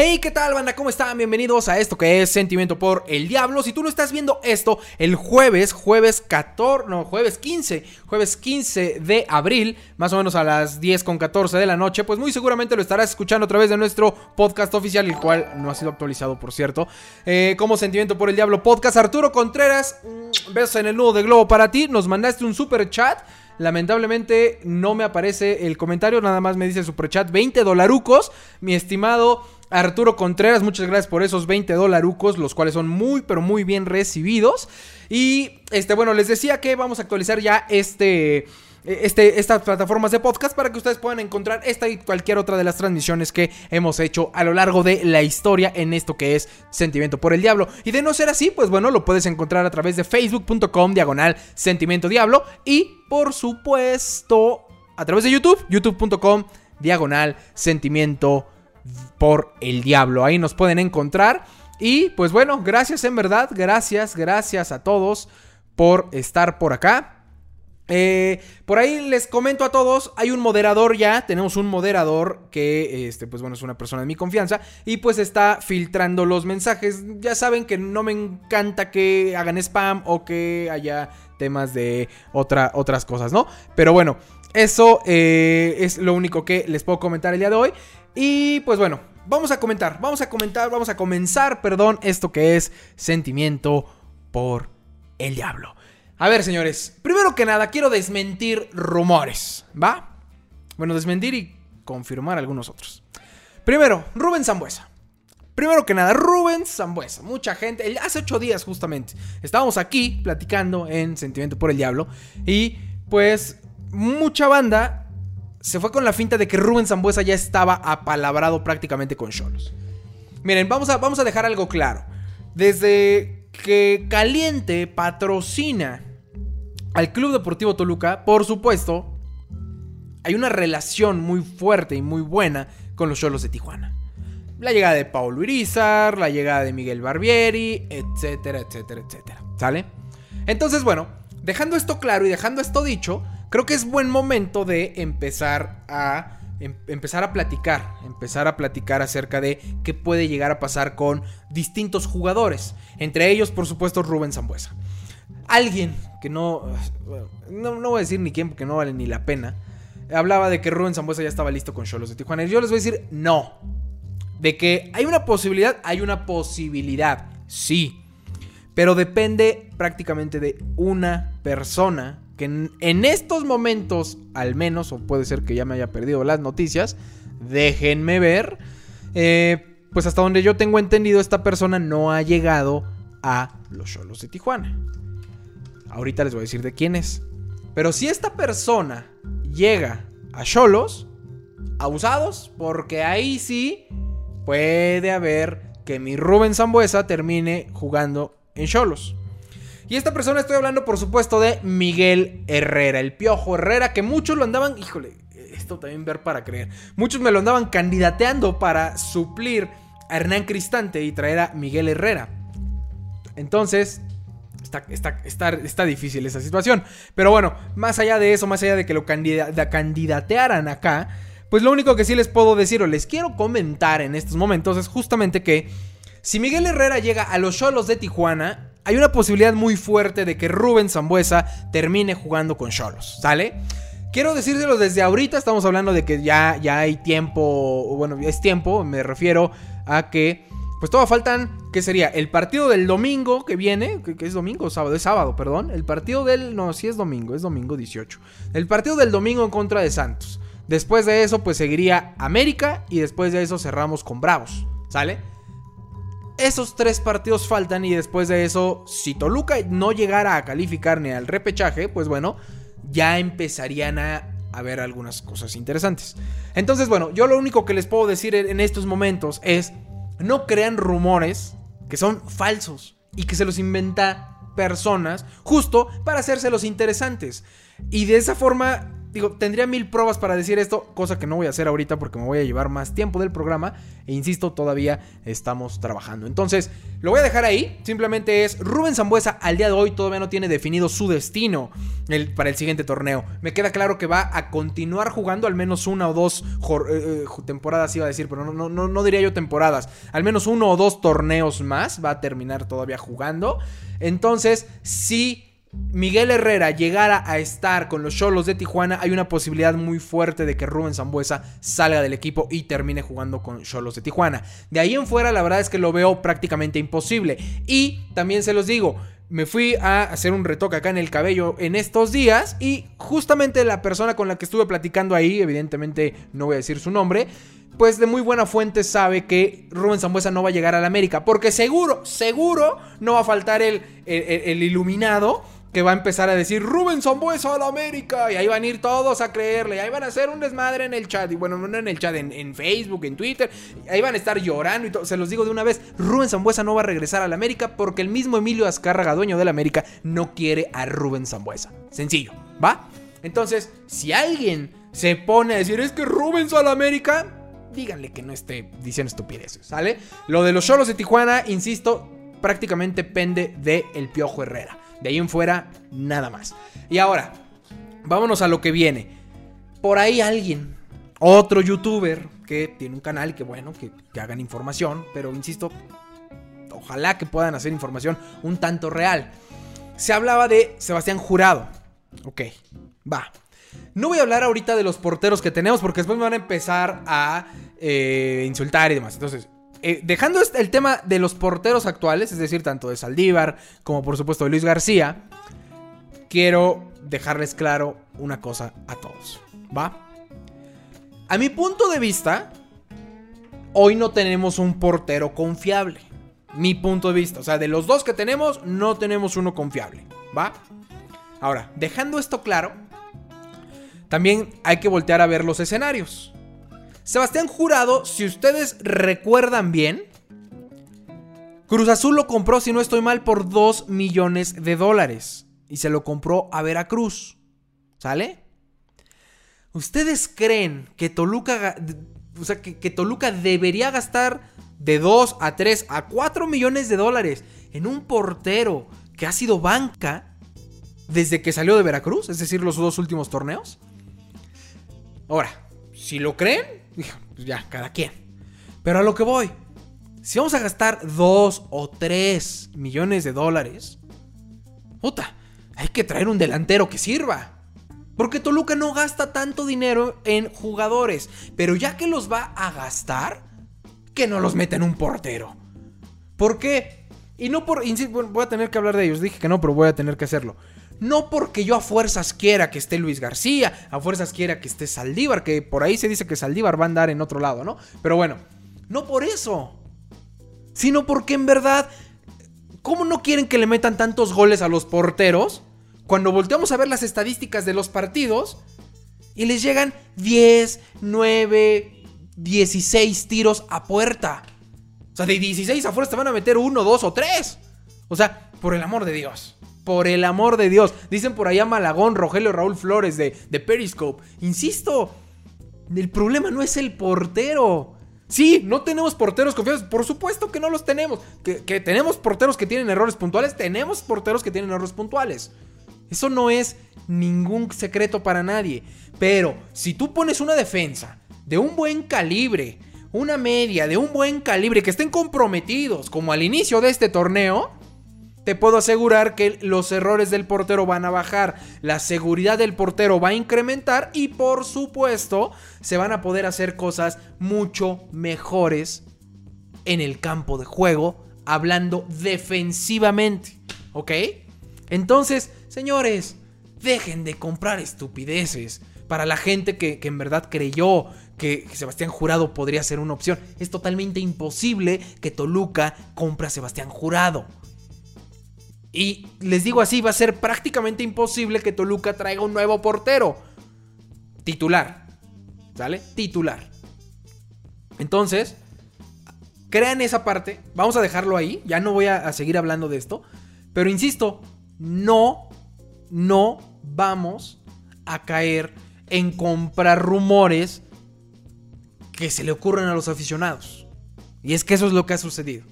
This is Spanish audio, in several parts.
Hey, ¿qué tal, banda? ¿Cómo están? Bienvenidos a esto que es Sentimiento por el Diablo. Si tú no estás viendo esto el jueves, jueves 14, no, jueves 15, jueves 15 de abril, más o menos a las 10 con 14 de la noche, pues muy seguramente lo estarás escuchando a través de nuestro podcast oficial, el cual no ha sido actualizado, por cierto, eh, como Sentimiento por el Diablo Podcast. Arturo Contreras, besos en el nudo de globo para ti. Nos mandaste un super chat. Lamentablemente no me aparece el comentario, nada más me dice superchat 20 dolarucos, mi estimado Arturo Contreras, muchas gracias por esos 20 dolarucos, los cuales son muy, pero muy bien recibidos. Y, este, bueno, les decía que vamos a actualizar ya este... Este, estas plataformas de podcast para que ustedes puedan encontrar esta y cualquier otra de las transmisiones que hemos hecho a lo largo de la historia en esto que es Sentimiento por el Diablo. Y de no ser así, pues bueno, lo puedes encontrar a través de facebook.com diagonal Sentimiento Diablo y por supuesto a través de YouTube, youtube.com diagonal Sentimiento por el Diablo. Ahí nos pueden encontrar. Y pues bueno, gracias en verdad, gracias, gracias a todos por estar por acá. Eh, por ahí les comento a todos, hay un moderador ya, tenemos un moderador que, este, pues bueno, es una persona de mi confianza y pues está filtrando los mensajes. Ya saben que no me encanta que hagan spam o que haya temas de otra, otras cosas, ¿no? Pero bueno, eso eh, es lo único que les puedo comentar el día de hoy. Y pues bueno, vamos a comentar, vamos a comentar, vamos a comenzar, perdón, esto que es sentimiento por el diablo. A ver, señores, primero que nada quiero desmentir rumores, ¿va? Bueno, desmentir y confirmar algunos otros. Primero, Rubén Zambuesa. Primero que nada, Rubén Zambuesa. Mucha gente, hace ocho días justamente, estábamos aquí platicando en Sentimiento por el Diablo y pues mucha banda se fue con la finta de que Rubén Zambuesa ya estaba apalabrado prácticamente con Cholos. Miren, vamos a, vamos a dejar algo claro. Desde que Caliente patrocina al Club Deportivo Toluca, por supuesto, hay una relación muy fuerte y muy buena con los Cholos de Tijuana. La llegada de Paulo Irizar, la llegada de Miguel Barbieri, etcétera, etcétera, etcétera. ¿Sale? Entonces, bueno, dejando esto claro y dejando esto dicho, creo que es buen momento de empezar a em, empezar a platicar, empezar a platicar acerca de qué puede llegar a pasar con distintos jugadores, entre ellos por supuesto Rubén Zambuesa. Alguien que no, no, voy a decir ni quién porque no vale ni la pena, hablaba de que Rubén Zambuesa ya estaba listo con Cholos de Tijuana. Yo les voy a decir no. De que hay una posibilidad, hay una posibilidad, sí. Pero depende prácticamente de una persona que en, estos momentos, al menos, o puede ser que ya me haya perdido las noticias, déjenme ver. Eh, pues hasta donde yo tengo entendido, esta persona no ha llegado a los Cholos de Tijuana. Ahorita les voy a decir de quién es. Pero si esta persona llega a Cholos, abusados, porque ahí sí puede haber que mi Rubén Zambuesa termine jugando en Cholos. Y esta persona estoy hablando, por supuesto, de Miguel Herrera, el Piojo Herrera, que muchos lo andaban, híjole, esto también ver para creer, muchos me lo andaban candidateando para suplir a Hernán Cristante y traer a Miguel Herrera. Entonces, Está, está, está, difícil esa situación. Pero bueno, más allá de eso, más allá de que lo candidatearan acá, pues lo único que sí les puedo decir o les quiero comentar en estos momentos es justamente que si Miguel Herrera llega a los Cholos de Tijuana, hay una posibilidad muy fuerte de que Rubén Zambuesa termine jugando con Cholos, ¿sale? Quiero decírselo desde ahorita, estamos hablando de que ya, ya hay tiempo, bueno, es tiempo, me refiero a que pues todavía faltan, ¿qué sería? El partido del domingo que viene, que, es domingo o sábado, es sábado, perdón. El partido del, no, sí es domingo, es domingo 18. El partido del domingo en contra de Santos. Después de eso, pues seguiría América y después de eso cerramos con Bravos, ¿sale? Esos tres partidos faltan y después de eso, si Toluca no llegara a calificar ni al repechaje, pues bueno, ya empezarían a, ver algunas cosas interesantes. Entonces, bueno, yo lo único que les puedo decir en estos momentos es, no crean rumores que son falsos y que se los inventa personas justo para hacérselos interesantes. Y de esa forma digo, tendría mil pruebas para decir esto, cosa que no voy a hacer ahorita porque me voy a llevar más tiempo del programa. E insisto, todavía estamos trabajando. Entonces, lo voy a dejar ahí. Simplemente es Rubén Zambuesa al día de hoy todavía no tiene definido su destino para el siguiente torneo. Me queda claro que va a continuar jugando al menos una o dos eh, eh, temporadas, iba a decir, pero no, no, no diría yo temporadas. Al menos uno o dos torneos más va a terminar todavía jugando. Entonces, sí Miguel Herrera llegara a estar con los Cholos de Tijuana, hay una posibilidad muy fuerte de que Rubén Zambuesa salga del equipo y termine jugando con Cholos de Tijuana. De ahí en fuera, la verdad es que lo veo prácticamente imposible. Y también se los digo, me fui a hacer un retoque acá en el cabello en estos días y justamente la persona con la que estuve platicando ahí, evidentemente no voy a decir su nombre, pues de muy buena fuente sabe que Rubén Zambuesa no va a llegar a la América, porque seguro, seguro no va a faltar el, el iluminado que va a empezar a decir Rubén Zambuesa a la América. Y ahí van a ir todos a creerle. Y ahí van a hacer un desmadre en el chat. Y bueno, no en el chat, en, Facebook, en Twitter. ahí van a estar llorando y todo. Se los digo de una vez: Rubén Zambuesa no va a regresar a la América porque el mismo Emilio Azcárraga, dueño de la América, no quiere a Rubén Zambuesa. Sencillo, ¿va? Entonces, si alguien se pone a decir es que Rubén a la América, díganle que no esté diciendo estupideces, ¿sale? Lo de los cholos de Tijuana, insisto, prácticamente pende de El Piojo Herrera. De ahí en fuera, nada más. Y ahora, vámonos a lo que viene. Por ahí alguien, otro youtuber que tiene un canal que bueno, que, hagan información, pero insisto, ojalá que puedan hacer información un tanto real. Se hablaba de Sebastián Jurado. Ok, va. No voy a hablar ahorita de los porteros que tenemos porque después me van a empezar a eh, insultar y demás. Entonces, eh, dejando este, el tema de los porteros actuales, es decir, tanto de Saldívar como por supuesto de Luis García, quiero dejarles claro una cosa a todos. ¿Va? A mi punto de vista, hoy no tenemos un portero confiable. Mi punto de vista. O sea, de los dos que tenemos, no tenemos uno confiable. ¿Va? Ahora, dejando esto claro, también hay que voltear a ver los escenarios. Sebastián Jurado, si ustedes recuerdan bien, Cruz Azul lo compró, si no estoy mal, por 2 millones de dólares. Y se lo compró a Veracruz. ¿Sale? ¿Ustedes creen que Toluca, o sea, que, Toluca debería gastar de 2 a 3 a 4 millones de dólares en un portero que ha sido banca desde que salió de Veracruz? Es decir, los dos últimos torneos. Ahora, si lo creen, pues ya, cada quien. Pero a lo que voy. Si vamos a gastar 2 o 3 millones de dólares, puta, hay que traer un delantero que sirva. Porque Toluca no gasta tanto dinero en jugadores. Pero ya que los va a gastar, que no los meta en un portero. ¿Por qué? Y no por. Voy a tener que hablar de ellos. Dije que no, pero voy a tener que hacerlo. No porque yo a fuerzas quiera que esté Luis García, a fuerzas quiera que esté Saldívar, que por ahí se dice que Saldívar va a andar en otro lado, ¿no? Pero bueno, no por eso. Sino porque en verdad, ¿cómo no quieren que le metan tantos goles a los porteros? Cuando volteamos a ver las estadísticas de los partidos y les llegan 10, 9, 16 tiros a puerta. O sea, de 16 a fuerza te van a meter uno, dos o tres. O sea, por el amor de Dios. Por el amor de Dios. Dicen por allá Malagón, Rogelio Raúl Flores de, Periscope. Insisto, el problema no es el portero. Sí, no tenemos porteros confiables. Por supuesto que no los tenemos. Que, tenemos porteros que tienen errores puntuales. Tenemos porteros que tienen errores puntuales. Eso no es ningún secreto para nadie. Pero si tú pones una defensa de un buen calibre, una media de un buen calibre, que estén comprometidos como al inicio de este torneo, te puedo asegurar que los errores del portero van a bajar, la seguridad del portero va a incrementar y por supuesto se van a poder hacer cosas mucho mejores en el campo de juego, hablando defensivamente, ¿ok? Entonces, señores, dejen de comprar estupideces. Para la gente que, en verdad creyó que Sebastián Jurado podría ser una opción, es totalmente imposible que Toluca compre a Sebastián Jurado. Y les digo así, va a ser prácticamente imposible que Toluca traiga un nuevo portero. Titular. ¿Sale? Titular. Entonces, crean esa parte. Vamos a dejarlo ahí. Ya no voy a, seguir hablando de esto. Pero insisto, no, no vamos a caer en comprar rumores que se le ocurren a los aficionados. Y es que eso es lo que ha sucedido.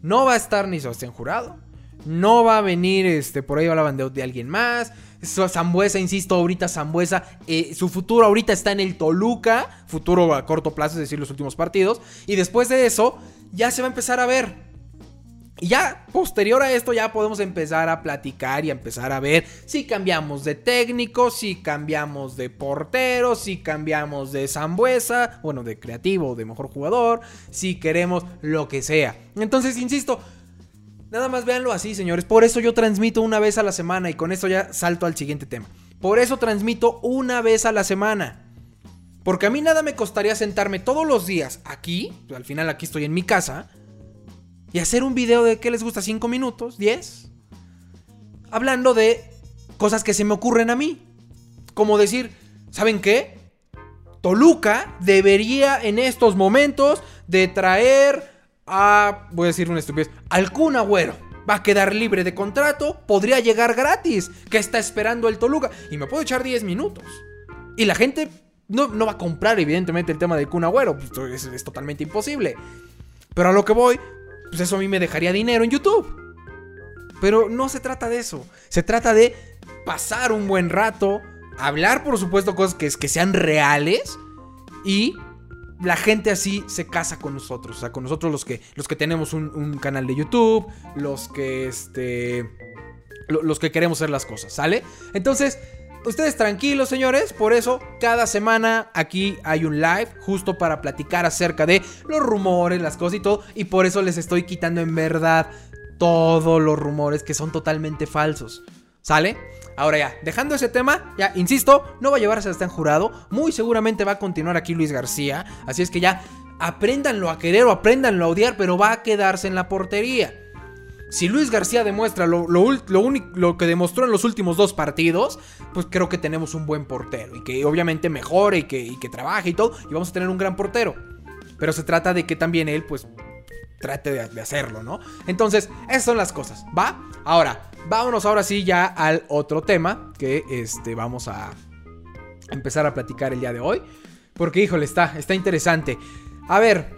No va a estar ni Sebastián Jurado. No va a venir, este, por ahí hablaban de, de alguien más. Zambuesa, insisto, ahorita Zambuesa, eh, su futuro ahorita está en el Toluca, futuro a corto plazo, es decir, los últimos partidos. Y después de eso, ya se va a empezar a ver. Y ya posterior a esto ya podemos empezar a platicar y a empezar a ver si cambiamos de técnico, si cambiamos de portero, si cambiamos de Zambuesa, bueno, de creativo, de mejor jugador, si queremos lo que sea. Entonces, insisto, nada más véanlo así, señores. Por eso yo transmito una vez a la semana y con esto ya salto al siguiente tema. Por eso transmito una vez a la semana. Porque a mí nada me costaría sentarme todos los días aquí, al final aquí estoy en mi casa y hacer un video de qué les gusta, 5 minutos, 10, hablando de cosas que se me ocurren a mí. Como decir, ¿saben qué? Toluca debería en estos momentos de traer a, voy a decir una estupidez, al Kun Agüero. Va a quedar libre de contrato, podría llegar gratis. ¿Qué está esperando el Toluca? Y me puedo echar 10 minutos. Y la gente no, va a comprar, evidentemente, el tema del Kun Agüero. Pues, es totalmente imposible. Pero a lo que voy pues eso a mí me dejaría dinero en YouTube. Pero no se trata de eso. Se trata de pasar un buen rato, hablar por supuesto cosas que, que sean reales y la gente así se casa con nosotros. O sea, con nosotros los que, los que tenemos un, canal de YouTube, los que este... Los que queremos hacer las cosas, ¿sale? Entonces, ustedes tranquilos, señores. Por eso, cada semana aquí hay un live justo para platicar acerca de los rumores, las cosas y todo. Y por eso les estoy quitando en verdad todos los rumores que son totalmente falsos. ¿Sale? Ahora ya, dejando ese tema, ya, insisto, no va a llevarse a Sebastián Jurado. Muy seguramente va a continuar aquí Luis García. Así es que ya, apréndanlo a querer o apréndanlo a odiar, pero va a quedarse en la portería. Si Luis García demuestra lo, único, lo que demostró en los últimos dos partidos, pues creo que tenemos un buen portero. Y que obviamente mejore y que, que trabaje y todo. Y vamos a tener un gran portero. Pero se trata de que también él, pues, trate de, hacerlo, ¿no? Entonces, esas son las cosas, ¿va? Ahora, vámonos ahora sí ya al otro tema que este, vamos a empezar a platicar el día de hoy. Porque, híjole, está, está interesante. A ver,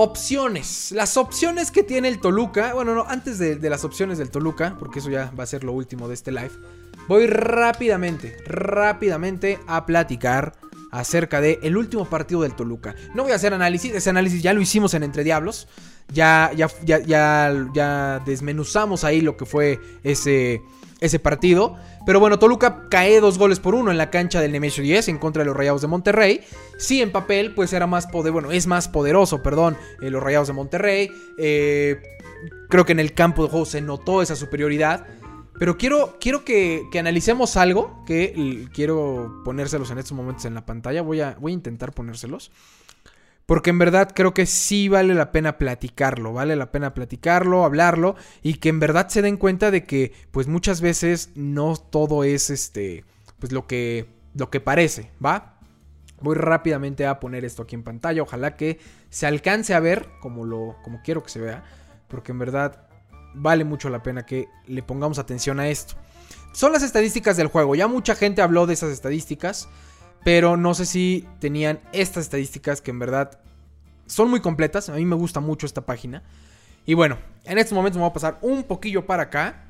Opciones. Las opciones que tiene el Toluca. Bueno, no, antes de, las opciones del Toluca, porque eso ya va a ser lo último de este live. Voy rápidamente, rápidamente a platicar acerca de último partido del Toluca. No voy a hacer análisis, ese análisis ya lo hicimos en Entre Diablos. Ya, ya, ya, ya, ya desmenuzamos ahí lo que fue ese, ese partido. Pero bueno, Toluca cae dos goles por uno en la cancha del Nemesio 10 en contra de los Rayados de Monterrey. Sí, en papel, pues era más poder, bueno, es más poderoso, perdón, eh, los Rayados de Monterrey. Eh, creo que en el campo de juego se notó esa superioridad. Pero quiero, quiero que, analicemos algo que quiero ponérselos en estos momentos en la pantalla. Voy a, voy a intentar ponérselos. Porque en verdad creo que sí vale la pena platicarlo, vale la pena platicarlo, hablarlo y que en verdad se den cuenta de que pues muchas veces no todo es este pues lo que lo que parece, ¿va? Voy rápidamente a poner esto aquí en pantalla, ojalá que se alcance a ver como lo como quiero que se vea, porque en verdad vale mucho la pena que le pongamos atención a esto. Son las estadísticas del juego, ya mucha gente habló de esas estadísticas. Pero no sé si tenían estas estadísticas que en verdad son muy completas. A mí me gusta mucho esta página. Y bueno, en estos momentos me voy a pasar un poquillo para acá.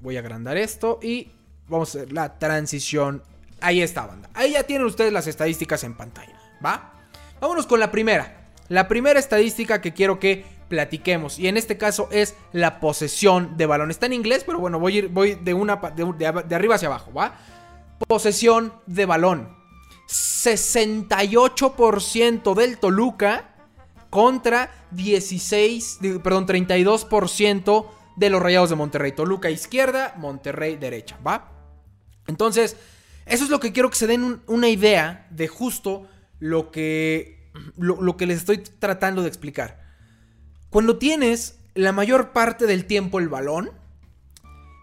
Voy a agrandar esto y vamos a hacer la transición. Ahí está, banda. Ahí ya tienen ustedes las estadísticas en pantalla. ¿Va? Vámonos con la primera. La primera estadística que quiero que platiquemos. Y en este caso es la posesión de balón. Está en inglés, pero bueno, voy, voy de, una, de arriba hacia abajo. ¿Va? Posesión de balón. 68% del Toluca contra 16, perdón, 32% de los Rayados de Monterrey. Toluca izquierda, Monterrey derecha, ¿va? Entonces, eso es lo que quiero que se den una idea de justo lo que, lo que les estoy tratando de explicar. Cuando tienes la mayor parte del tiempo el balón,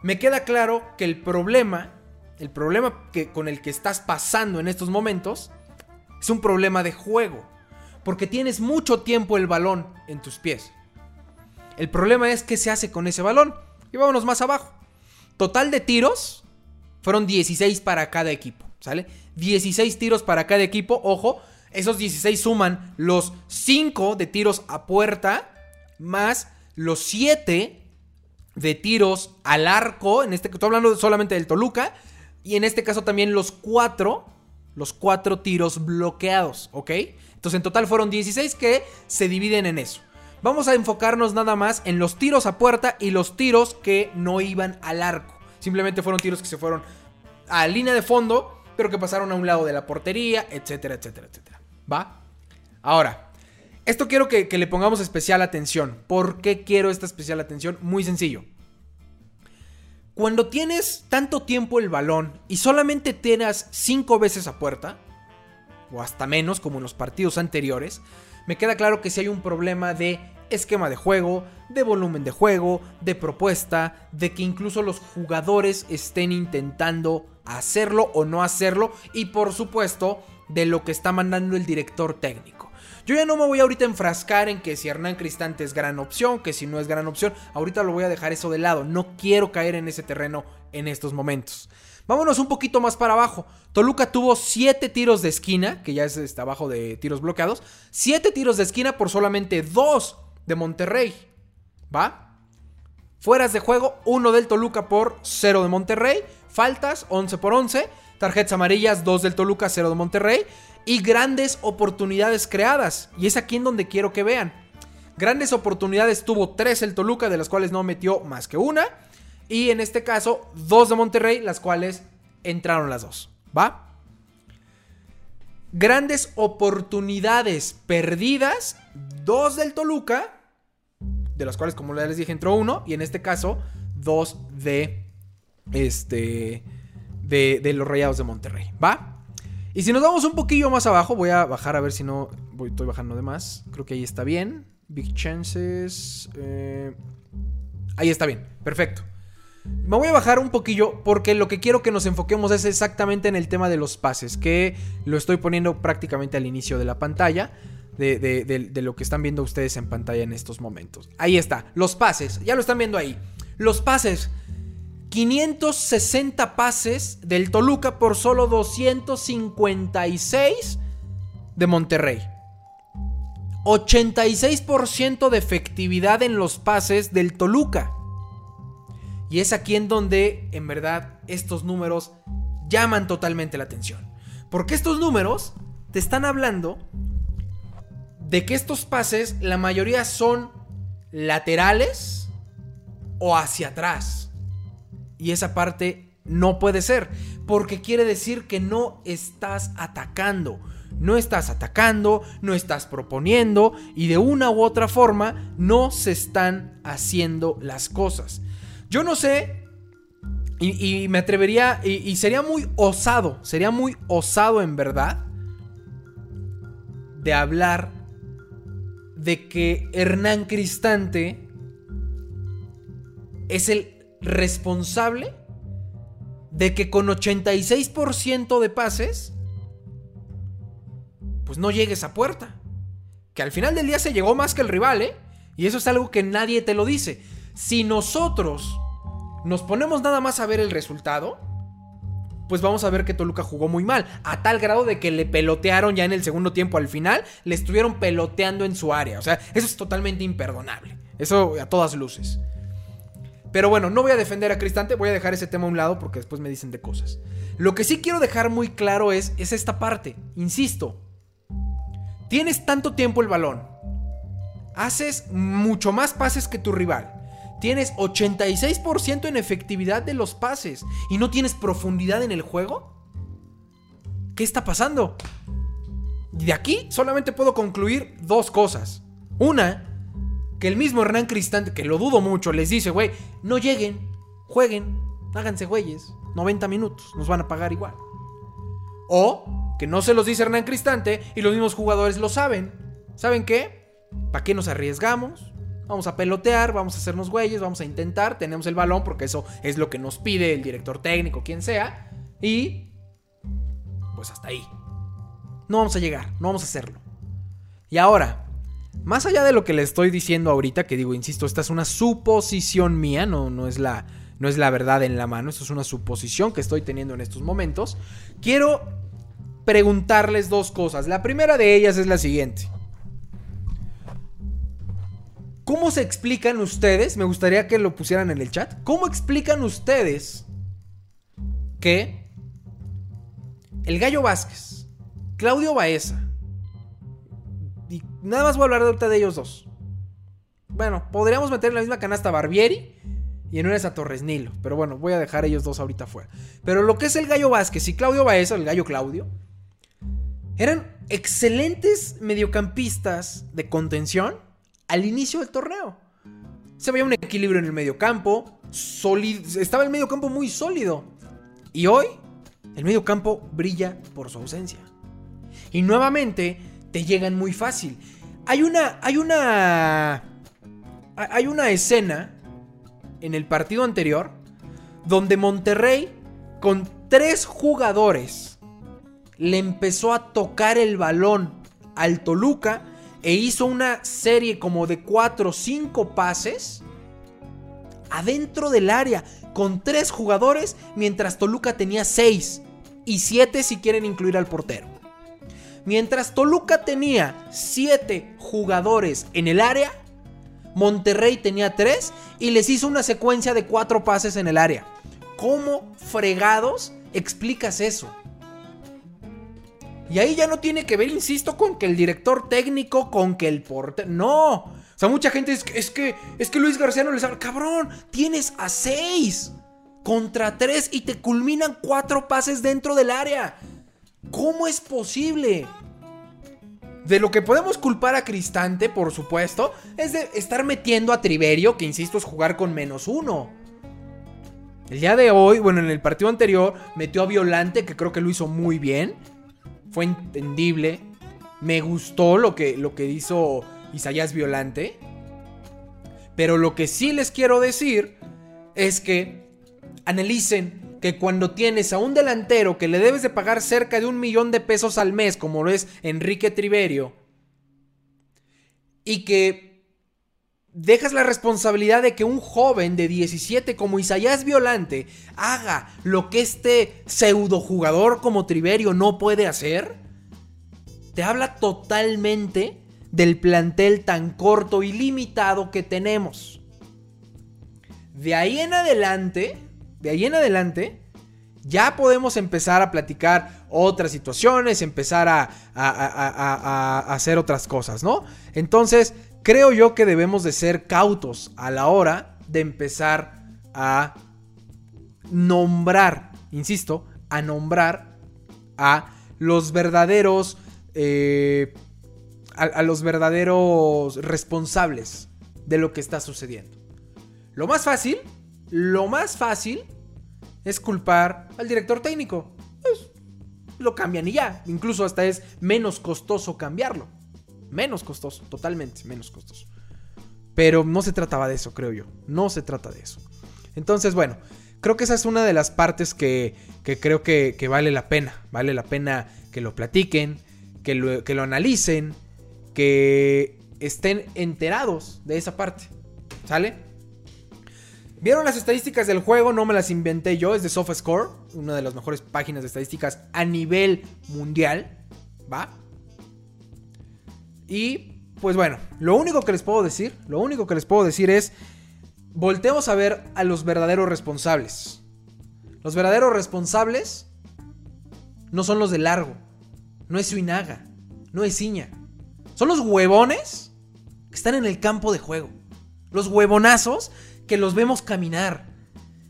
me queda claro que el problema el problema que, con el que estás pasando en estos momentos es un problema de juego. Porque tienes mucho tiempo el balón en tus pies. El problema es qué se hace con ese balón. Y vámonos más abajo. Total de tiros fueron 16 para cada equipo. ¿Sale? 16 tiros para cada equipo. Ojo, esos 16 suman los 5 de tiros a puerta más los 7 de tiros al arco. En este estoy hablando solamente del Toluca. Y en este caso también los 4. Los 4 tiros bloqueados, ¿ok? Entonces en total fueron 16 que se dividen en eso. Vamos a enfocarnos nada más en los tiros a puerta y los tiros que no iban al arco. Simplemente fueron tiros que se fueron a línea de fondo, pero que pasaron a un lado de la portería, etcétera, etcétera, etcétera. ¿Va? Ahora, esto quiero que, le pongamos especial atención. ¿Por qué quiero esta especial atención? Muy sencillo. Cuando tienes tanto tiempo el balón y solamente tienes 5 veces a puerta, o hasta menos como en los partidos anteriores, me queda claro que si hay un problema de esquema de juego, de volumen de juego, de propuesta, de que incluso los jugadores estén intentando hacerlo o no hacerlo y por supuesto de lo que está mandando el director técnico. Yo ya no me voy ahorita a enfrascar en que si Hernán Cristante es gran opción, que si no es gran opción. Ahorita lo voy a dejar eso de lado. No quiero caer en ese terreno en estos momentos. Vámonos un poquito más para abajo. Toluca tuvo 7 tiros de esquina, que ya es está abajo de tiros bloqueados. 7 tiros de esquina por solamente 2 de Monterrey. ¿Va? Fueras de juego, 1 del Toluca por 0 de Monterrey. Faltas, 11 por 11. Tarjetas amarillas, 2 del Toluca, 0 de Monterrey. Y grandes oportunidades creadas. Y es aquí en donde quiero que vean. Grandes oportunidades tuvo 3 el Toluca, de las cuales no metió más que una. Y en este caso, 2 de Monterrey, las cuales entraron las dos. ¿Va? Grandes oportunidades perdidas, 2 del Toluca, de las cuales, como ya les dije, entró uno. Y en este caso, 2 de este, de, los Rayados de Monterrey. ¿Va? Y si nos vamos un poquillo más abajo, voy a bajar a ver si no voy, estoy bajando de más. Creo que ahí está bien. Big chances. Eh, ahí está bien. Perfecto. Me voy a bajar un poquillo porque lo que quiero que nos enfoquemos es exactamente en el tema de los pases, que lo estoy poniendo prácticamente al inicio de la pantalla, de, de, lo que están viendo ustedes en pantalla en estos momentos. Ahí está, los pases, ya lo están viendo ahí. Los pases 560 pases del Toluca por solo 256 de Monterrey. 86% de efectividad en los pases del Toluca. Y es aquí en donde, en verdad, estos números llaman totalmente la atención. Porque estos números te están hablando de que estos pases, la mayoría son laterales o hacia atrás. Y esa parte no puede ser, porque quiere decir que no estás atacando. No estás atacando, no estás proponiendo y de una u otra forma no se están haciendo las cosas. Yo no sé y, me atrevería y, sería muy osado, sería muy osado en verdad de hablar de que Hernán Cristante es el responsable de que con 86% de pases, pues no llegues a puerta. Que al final del día se llegó más que el rival, ¿eh? Y eso es algo que nadie te lo dice. Si nosotros nos ponemos nada más a ver el resultado, pues vamos a ver que Toluca jugó muy mal. A tal grado de que le pelotearon ya en el segundo tiempo al final, le estuvieron peloteando en su área. O sea, eso es totalmente imperdonable. Eso a todas luces. Pero bueno, no voy a defender a Cristante, voy a dejar ese tema a un lado porque después me dicen de cosas. Lo que sí quiero dejar muy claro es, es esta parte. Insisto, tienes tanto tiempo el balón, haces mucho más pases que tu rival. Tienes 86% en efectividad de los pases y no tienes profundidad en el juego. ¿Qué está pasando? De aquí solamente puedo concluir dos cosas. Una, que el mismo Hernán Cristante, que lo dudo mucho, les dice, güey, no lleguen, jueguen, háganse güeyes, 90 minutos, nos van a pagar igual. O que no se los dice Hernán Cristante y los mismos jugadores lo saben. ¿Saben qué? ¿Para qué nos arriesgamos? Vamos a pelotear, vamos a hacernos güeyes, vamos a intentar, tenemos el balón porque eso es lo que nos pide el director técnico, quien sea. Y... Pues hasta ahí. No vamos a llegar, no vamos a hacerlo. Y ahora, más allá de lo que le estoy diciendo ahorita, que digo, insisto, esta es una suposición mía, no, no es la, no es la verdad en la mano, esto es una suposición que estoy teniendo en estos momentos, quiero preguntarles dos cosas. La primera de ellas es la siguiente. ¿Cómo se explican ustedes? Me gustaría que lo pusieran en el chat. ¿Cómo explican ustedes que el Gallo Vázquez, Claudio Baeza, nada más voy a hablar de ahorita de ellos dos. Bueno, podríamos meter en la misma canasta Barbieri y en una es a Torres Nilo. Pero bueno, voy a dejar ellos dos ahorita fuera. Pero lo que es el Gallo Vázquez y Claudio Baeza, el Gallo Claudio, eran excelentes mediocampistas de contención al inicio del torneo. Se veía un equilibrio en el mediocampo, estaba el mediocampo muy sólido. Y hoy, el mediocampo brilla por su ausencia. Y nuevamente, te llegan muy fácil. Hay una. Hay una. Hay una escena en el partido anterior donde Monterrey, con tres jugadores, le empezó a tocar el balón al Toluca e hizo una serie como de 4 o 5 pases adentro del área con tres jugadores mientras Toluca tenía 6 y 7 si quieren incluir al portero. Mientras Toluca tenía 7 jugadores en el área, Monterrey tenía 3 y les hizo una secuencia de 4 pases en el área. ¿Cómo fregados explicas eso? Y ahí ya no tiene que ver, insisto, con que el director técnico, con que el portero. No. O sea, mucha gente es que, es que, es que Luis García no les habla. Cabrón, tienes a 6 contra 3 y te culminan 4 pases dentro del área. ¿Cómo es posible? De lo que podemos culpar a Cristante, por supuesto, es de estar metiendo a Triverio, que insisto es jugar con menos uno. El día de hoy, bueno, en el partido anterior, metió a Violante, que creo que lo hizo muy bien. Fue entendible. Me gustó lo que, lo que hizo Isaías Violante. Pero lo que sí les quiero decir es que analicen que cuando tienes a un delantero que le debes de pagar cerca de un millón de pesos al mes, como lo es Enrique Triverio, y que dejas la responsabilidad de que un joven de 17 como Isaías Violante haga lo que este pseudo jugador como Triverio no puede hacer, te habla totalmente del plantel tan corto y limitado que tenemos. De ahí en adelante, de ahí en adelante, ya podemos empezar a platicar otras situaciones, empezar a, hacer otras cosas, ¿no? Entonces, creo yo que debemos de ser cautos a la hora de empezar a nombrar, insisto, a nombrar a los verdaderos, eh, a los verdaderos responsables de lo que está sucediendo. Lo más fácil, lo más fácil es culpar al director técnico. Pues, lo cambian y ya. Incluso hasta es menos costoso cambiarlo. Menos costoso, totalmente menos costoso. Pero no se trataba de eso, creo yo. No se trata de eso. Entonces, bueno, creo que esa es una de las partes que, creo que, vale la pena. Vale la pena que lo platiquen, que lo, que lo analicen, que estén enterados de esa parte. ¿Sale? ¿Vieron las estadísticas del juego? No me las inventé yo, es de SofaScore, una de las mejores páginas de estadísticas a nivel mundial. ¿Va? Y pues bueno, lo único que les puedo decir, lo único que les puedo decir es, volteemos a ver a los verdaderos responsables. Los verdaderos responsables no son los de largo, no es Suinaga, no es Ciña. Son los huevones que están en el campo de juego. Los huevonazos que los vemos caminar.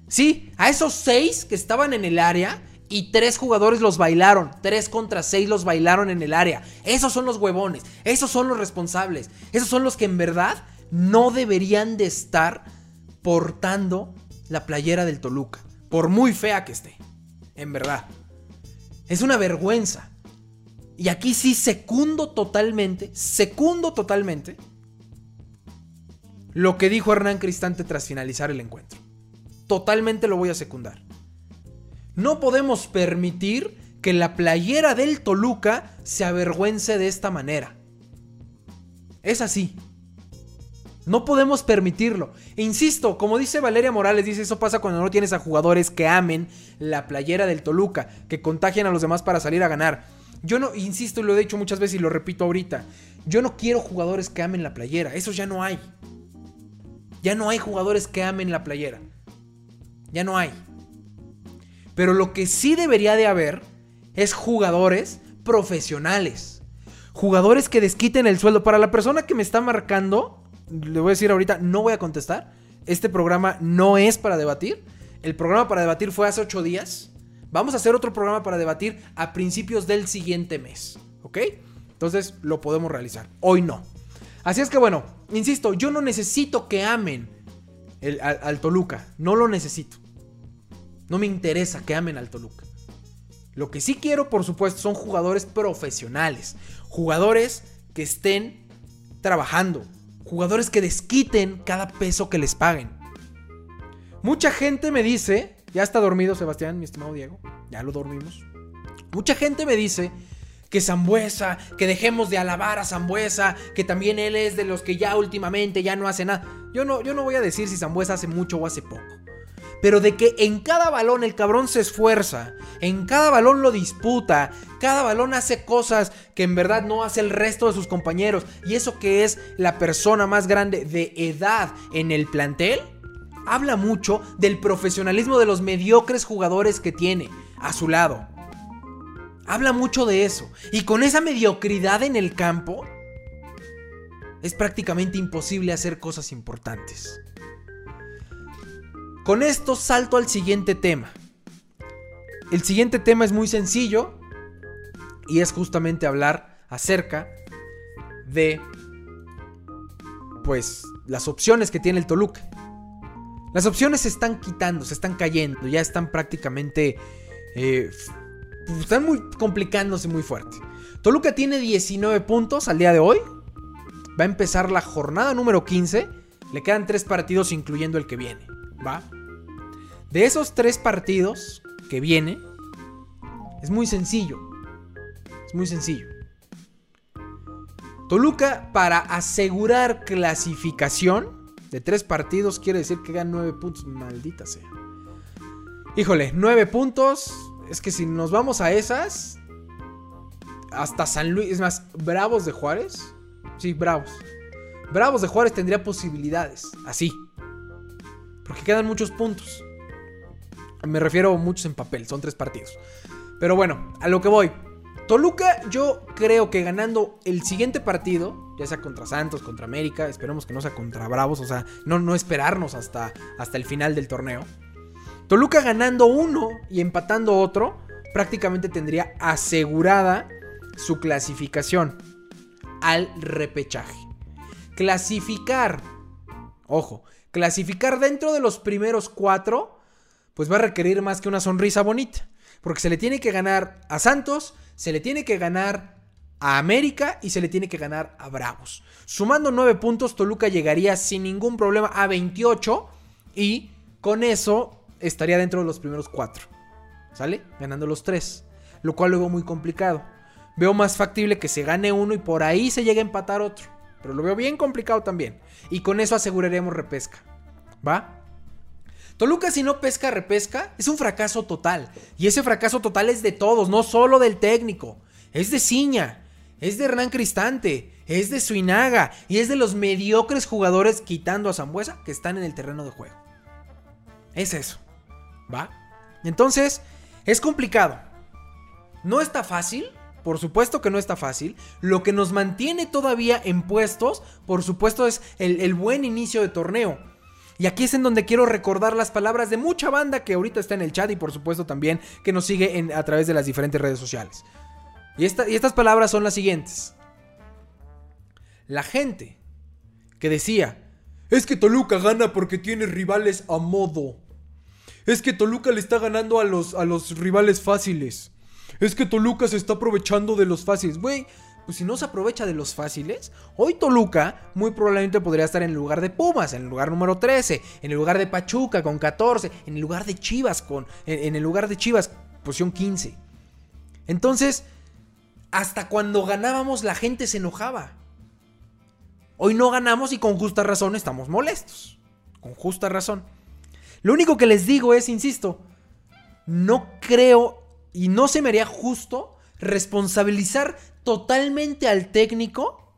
Sí, a esos seis que estaban en el área y tres jugadores los bailaron. Tres contra seis los bailaron en el área. Esos son los huevones. Esos son los responsables. Esos son los que en verdad no deberían de estar portando la playera del Toluca. Por muy fea que esté. En verdad. Es una vergüenza. Y aquí sí secundo totalmente, secundo totalmente lo que dijo Hernán Cristante tras finalizar el encuentro. Totalmente lo voy a secundar. No podemos permitir que la playera del Toluca se avergüence de esta manera. Es así. No podemos permitirlo. Insisto, como dice Valeria Morales, dice, eso pasa cuando no tienes a jugadores que amen la playera del Toluca, que contagian a los demás para salir a ganar. Yo no, insisto, y lo he dicho muchas veces y lo repito ahorita, yo no quiero jugadores que amen la playera, eso ya no hay. Ya no hay jugadores que amen la playera. Ya no hay. Pero lo que sí debería de haber es jugadores profesionales. Jugadores que desquiten el sueldo. Para la persona que me está marcando, le voy a decir ahorita, no voy a contestar. Este programa no es para debatir. El programa para debatir fue hace ocho días. Vamos a hacer otro programa para debatir a principios del siguiente mes. ¿Ok? Entonces lo podemos realizar. Hoy no. Así es que bueno, insisto, yo no necesito que amen al Toluca. No lo necesito. No me interesa que amen al Toluca. Lo que sí quiero, por supuesto, son jugadores profesionales. Jugadores que estén trabajando. Jugadores que desquiten cada peso que les paguen. Mucha gente me dice, ya está dormido Sebastián, mi estimado Diego, ya lo dormimos. Mucha gente me dice que Zambuesa, que dejemos de alabar a Zambuesa, que también él es de los que ya últimamente ya no hace nada. Yo no, yo no voy a decir si Zambuesa hace mucho o hace poco pero de que en cada balón el cabrón se esfuerza, en cada balón lo disputa, cada balón hace cosas que en verdad no hace el resto de sus compañeros, y eso que es la persona más grande de edad en el plantel, habla mucho del profesionalismo de los mediocres jugadores que tiene a su lado. Habla mucho de eso. Y con esa mediocridad en el campo, es prácticamente imposible hacer cosas importantes. Con esto salto al siguiente tema. El siguiente tema es muy sencillo y es justamente hablar acerca de pues las opciones que tiene el Toluca. Las opciones se están quitando, se están cayendo, ya están prácticamente eh, están muy complicándose muy fuerte. Toluca tiene 19 puntos al día de hoy. Va a empezar la jornada número 15. Le quedan 3 partidos incluyendo el que viene. ¿Va? De esos tres partidos que viene, es muy sencillo. Es muy sencillo. Toluca, para asegurar clasificación de tres partidos, quiere decir que gana nueve puntos. Maldita sea. Híjole, nueve puntos. Es que si nos vamos a esas, hasta San Luis, es más, Bravos de Juárez. Sí, Bravos. Bravos de Juárez tendría posibilidades, así. Porque quedan muchos puntos. Me refiero muchos en papel, son tres partidos. Pero bueno, a lo que voy. Toluca, yo creo que ganando el siguiente partido, ya sea contra Santos, contra América, esperemos que no sea contra Bravos, o sea, no, no esperarnos hasta, hasta el final del torneo. Toluca ganando uno y empatando otro, prácticamente tendría asegurada su clasificación al repechaje. Clasificar, ojo, clasificar dentro de los primeros cuatro pues va a requerir más que una sonrisa bonita. Porque se le tiene que ganar a Santos, se le tiene que ganar a América y se le tiene que ganar a Bravos. Sumando nueve puntos, Toluca llegaría sin ningún problema a 28 y con eso estaría dentro de los primeros cuatro. ¿Sale? Ganando los tres. Lo cual lo veo muy complicado. Veo más factible que se gane uno y por ahí se llegue a empatar otro. Pero lo veo bien complicado también. Y con eso aseguraremos repesca. ¿Va? Toluca si no pesca, repesca, es un fracaso total. Y ese fracaso total es de todos, no solo del técnico. Es de Ciña, es de Hernán Cristante, es de Suinaga y es de los mediocres jugadores quitando a Zambuesa que están en el terreno de juego. Es eso. ¿Va? Entonces, es complicado. No está fácil, por supuesto que no está fácil. Lo que nos mantiene todavía en puestos, por supuesto, es el, buen inicio de torneo. Y aquí es en donde quiero recordar las palabras de mucha banda que ahorita está en el chat y por supuesto también que nos sigue a través de las diferentes redes sociales. Y, y estas palabras son las siguientes. La gente que decía, es que Toluca gana porque tiene rivales a modo. Es que Toluca le está ganando a los, a los rivales fáciles. Es que Toluca se está aprovechando de los fáciles. Güey, pues si no se aprovecha de los fáciles, hoy Toluca muy probablemente podría estar en el lugar de Pumas, en el lugar número 13, en el lugar de Pachuca con 14, en el lugar de Chivas con en, el lugar de Chivas posición 15. Entonces, hasta cuando ganábamos la gente se enojaba. Hoy no ganamos y con justa razón estamos molestos. Con justa razón. Lo único que les digo es, insisto, no creo y no se me haría justo responsabilizar totalmente al técnico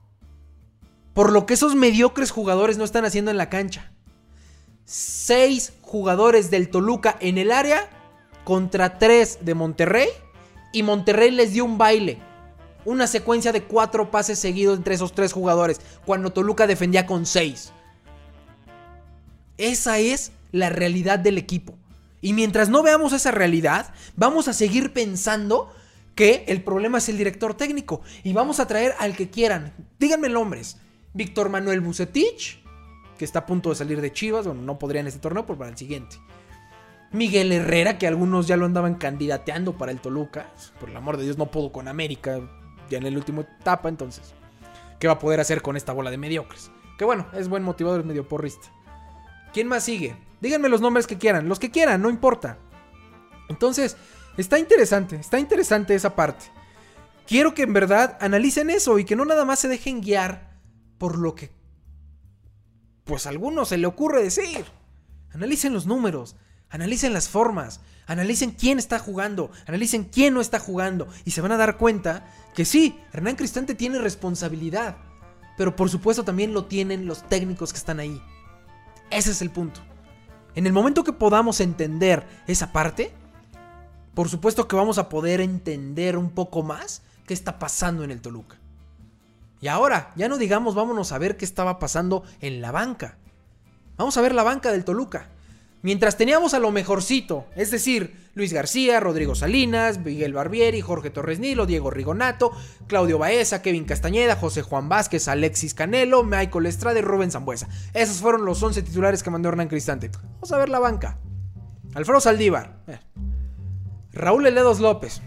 por lo que esos mediocres jugadores no están haciendo en la cancha. Seis jugadores del Toluca en el área contra tres de Monterrey y Monterrey les dio un baile. Una secuencia de cuatro pases seguidos entre esos tres jugadores, cuando Toluca defendía con seis. Esa es la realidad del equipo. Y mientras no veamos esa realidad, vamos a seguir pensando que el problema es el director técnico. Y vamos a traer al que quieran. Díganme nombres. Víctor Manuel Bucetich, que está a punto de salir de Chivas. Bueno, no podría en este torneo, pero para el siguiente. Miguel Herrera, que algunos ya lo andaban candidateando para el Toluca. Por el amor de Dios, no pudo con América ya en el último etapa, entonces. ¿Qué va a poder hacer con esta bola de mediocres? Que bueno, es buen motivador, es medio porrista. ¿Quién más sigue? Díganme los nombres que quieran, los que quieran, no importa. Entonces, está interesante, está interesante esa parte. Quiero que en verdad analicen eso y que no nada más se dejen guiar por lo que pues a algunos se le ocurre decir. Analicen los números, analicen las formas, analicen quién está jugando, analicen quién no está jugando y se van a dar cuenta que sí, Hernán Cristante tiene responsabilidad, pero por supuesto también lo tienen los técnicos que están ahí. Ese es el punto. En el momento que podamos entender esa parte, por supuesto que vamos a poder entender un poco más qué está pasando en el Toluca. Y ahora, ya no digamos vámonos a ver qué estaba pasando en la banca. Vamos a ver la banca del Toluca. Mientras teníamos a lo mejorcito, es decir, Luis García, Rodrigo Salinas, Miguel Barbieri, Jorge Torres Nilo, Diego Rigonato, Claudio Baeza, Kevin Castañeda, José Juan Vázquez, Alexis Canelo, Michael Estrada y Rubén Zambuesa. Esos fueron los 11 titulares que mandó Hernán Cristante. Vamos a ver la banca. Alfredo Saldívar. Eh. Raúl Eledos López.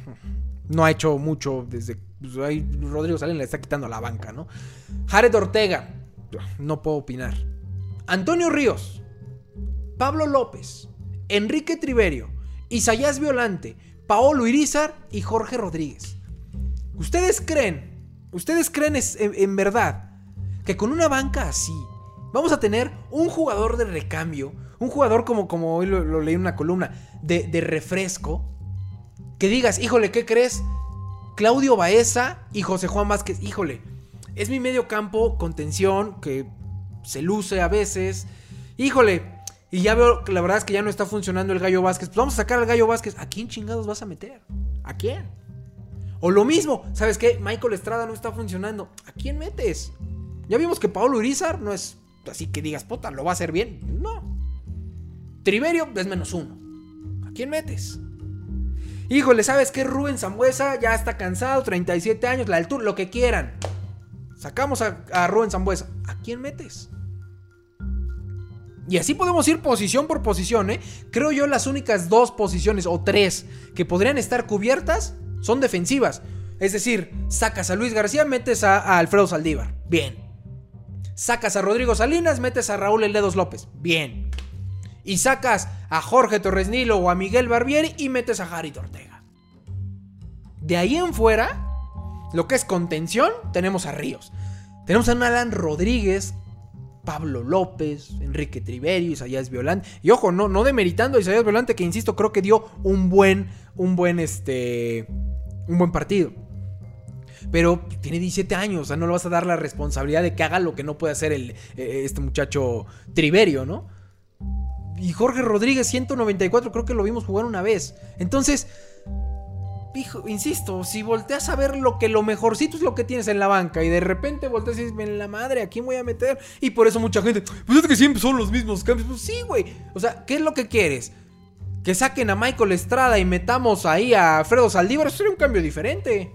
No ha hecho mucho desde. Pues, Rodrigo Salinas le está quitando la banca, ¿no? Jared Ortega. No puedo opinar. Antonio Ríos. Pablo López, Enrique Triverio, Isaías Violante, Paolo Irizar y Jorge Rodríguez. ¿Ustedes creen, ustedes creen en, verdad que con una banca así vamos a tener un jugador de recambio, un jugador como, como hoy lo, leí en una columna, de, de refresco, que digas, híjole, ¿qué crees? Claudio Baeza y José Juan Vázquez, híjole, es mi medio campo contención que se luce a veces. Híjole, y ya veo que la verdad es que ya no está funcionando el Gallo Vázquez. Pues vamos a sacar al Gallo Vázquez. ¿A quién chingados vas a meter? ¿A quién? O lo mismo, ¿sabes qué? Michael Estrada no está funcionando. ¿A quién metes? Ya vimos que Pablo Urizar no es así que digas, puta, lo va a hacer bien. No. Triverio es menos uno. ¿A quién metes? Híjole, ¿sabes qué? Rubén Zambuesa ya está cansado, 37 años, la altura, lo que quieran. Sacamos a, a Rubén Zambuesa. ¿A quién metes? Y así podemos ir posición por posición, ¿eh? Creo yo las únicas dos posiciones o tres que podrían estar cubiertas son defensivas. Es decir, sacas a Luis García, metes a, Alfredo Saldívar. Bien. Sacas a Rodrigo Salinas, metes a Raúl Eledos López. Bien. Y sacas a Jorge Torres Nilo o a Miguel Barbieri y metes a Jari Ortega. De ahí en fuera, lo que es contención, tenemos a Ríos. Tenemos a Alan Rodríguez, Pablo López, Enrique Triverio, Isaías Violante. Y ojo, no, no demeritando a Isaías Violante, que insisto, creo que dio un buen, un buen, este, un buen partido. Pero tiene 17 años, o sea, no le vas a dar la responsabilidad de que haga lo que no puede hacer el, eh, este muchacho Triverio, ¿no? Y Jorge Rodríguez, 194, creo que lo vimos jugar una vez. Entonces, insisto, si volteas a ver lo que lo mejorcito es lo que tienes en la banca y de repente volteas y dices, en la madre, ¿a quién voy a meter? Y por eso mucha gente, pues es que siempre son los mismos cambios. Pues sí, güey. O sea, ¿qué es lo que quieres? Que saquen a Michael Estrada y metamos ahí a Fredo Saldívar, sería un cambio diferente.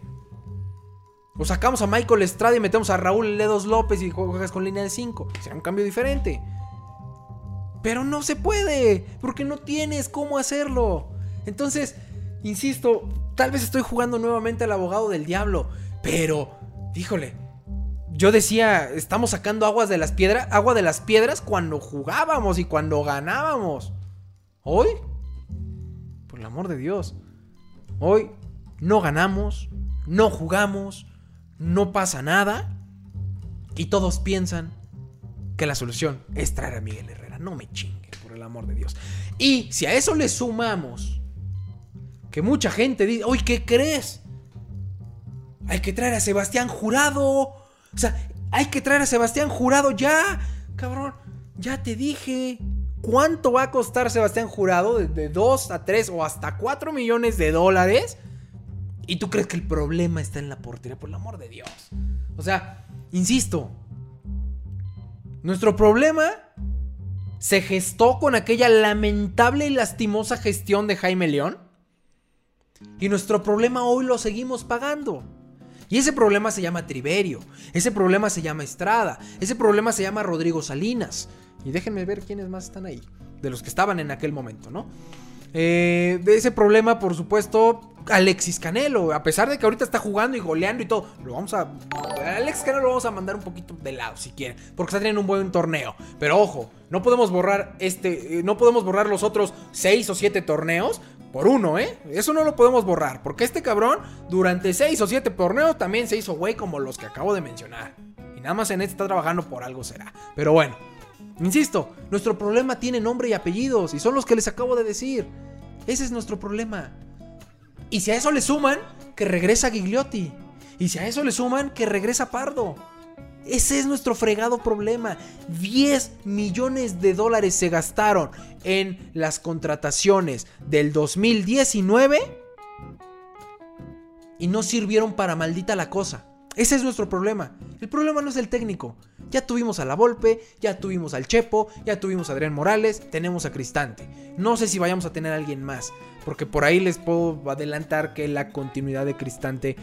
O sacamos a Michael Estrada y metemos a Raúl Ledos López y juegas con línea de 5. Sería un cambio diferente. Pero no se puede, porque no tienes cómo hacerlo. Entonces, insisto, Tal vez estoy jugando nuevamente al abogado del diablo, pero, híjole, yo decía, estamos sacando aguas de las piedras, agua de las piedras cuando jugábamos y cuando ganábamos. Hoy, por el amor de Dios, hoy no ganamos, no jugamos, no pasa nada. Y todos piensan que la solución es traer a Miguel Herrera. No me chingue, por el amor de Dios. Y si a eso le sumamos que mucha gente dice, oye, ¿qué crees? Hay que traer a Sebastián Jurado. O sea, hay que traer a Sebastián Jurado ya. Cabrón, ya te dije. ¿Cuánto va a costar Sebastián Jurado? De 2 a 3 o hasta 4 millones de dólares. ¿Y tú crees que el problema está en la portería? Por el amor de Dios. O sea, insisto. Nuestro problema se gestó con aquella lamentable y lastimosa gestión de Jaime León. Y nuestro problema hoy lo seguimos pagando. Y ese problema se llama Triverio, ese problema se llama Estrada, ese problema se llama Rodrigo Salinas. Y déjenme ver quiénes más están ahí, de los que estaban en aquel momento, ¿no? Eh, de ese problema, por supuesto, Alexis Canelo, a pesar de que ahorita está jugando y goleando y todo, lo vamos a. Alexis Canelo lo vamos a mandar un poquito de lado si quieren, porque está teniendo un buen torneo. Pero ojo, no podemos borrar este. Eh, no podemos borrar los otros 6 o 7 torneos por uno, ¿eh? Eso no lo podemos borrar, porque este cabrón durante 6 o 7 torneos también se hizo güey como los que acabo de mencionar. Y nada más en este está trabajando por algo será. Pero bueno, insisto, nuestro problema tiene nombre y apellidos y son los que les acabo de decir. Ese es nuestro problema. Y si a eso le suman que regresa Gigliotti. Y si a eso le suman que regresa Pardo. Ese es nuestro fregado problema. 10 millones de dólares se gastaron en las contrataciones del 2019 y no sirvieron para maldita la cosa. Ese es nuestro problema. El problema no es el técnico. Ya tuvimos a La Volpe, ya tuvimos al Chepo, ya tuvimos a Adrián Morales, tenemos a Cristante. No sé si vayamos a tener a alguien más, porque por ahí les puedo adelantar que la continuidad de Cristante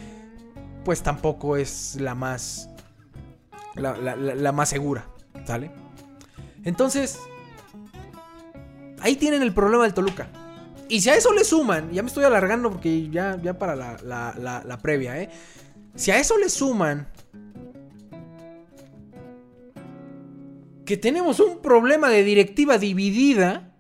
pues tampoco es la más la, más segura, ¿sale? Entonces, ahí tienen el problema del Toluca. Y si a eso le suman, ya me estoy alargando porque ya, ya para la, la, previa, ¿eh? Si a eso le suman que tenemos un problema de directiva dividida,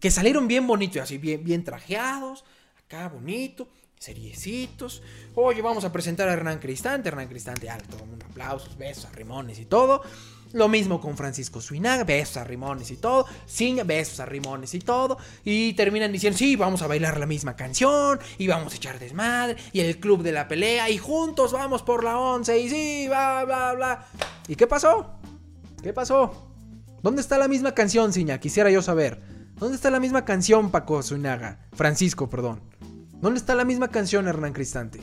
que salieron bien bonitos, así bien, bien trajeados, acá bonito, seriecitos. Oye, vamos a presentar a Hernán Cristante. Hernán Cristante, alto, un aplausos, besos Rimones y todo. Lo mismo con Francisco Suinaga, besos Rimones y todo. Ciña, besos a Rimones y todo. Y terminan diciendo, sí, vamos a bailar la misma canción. Y vamos a echar desmadre. Y el club de la pelea. Y juntos vamos por la once. Y sí, bla, bla, bla. ¿Y qué pasó? ¿Qué pasó? ¿Dónde está la misma canción, Ciña? Quisiera yo saber. ¿Dónde está la misma canción, Paco Suinaga? Francisco, perdón. ¿Dónde está la misma canción, Hernán Cristante?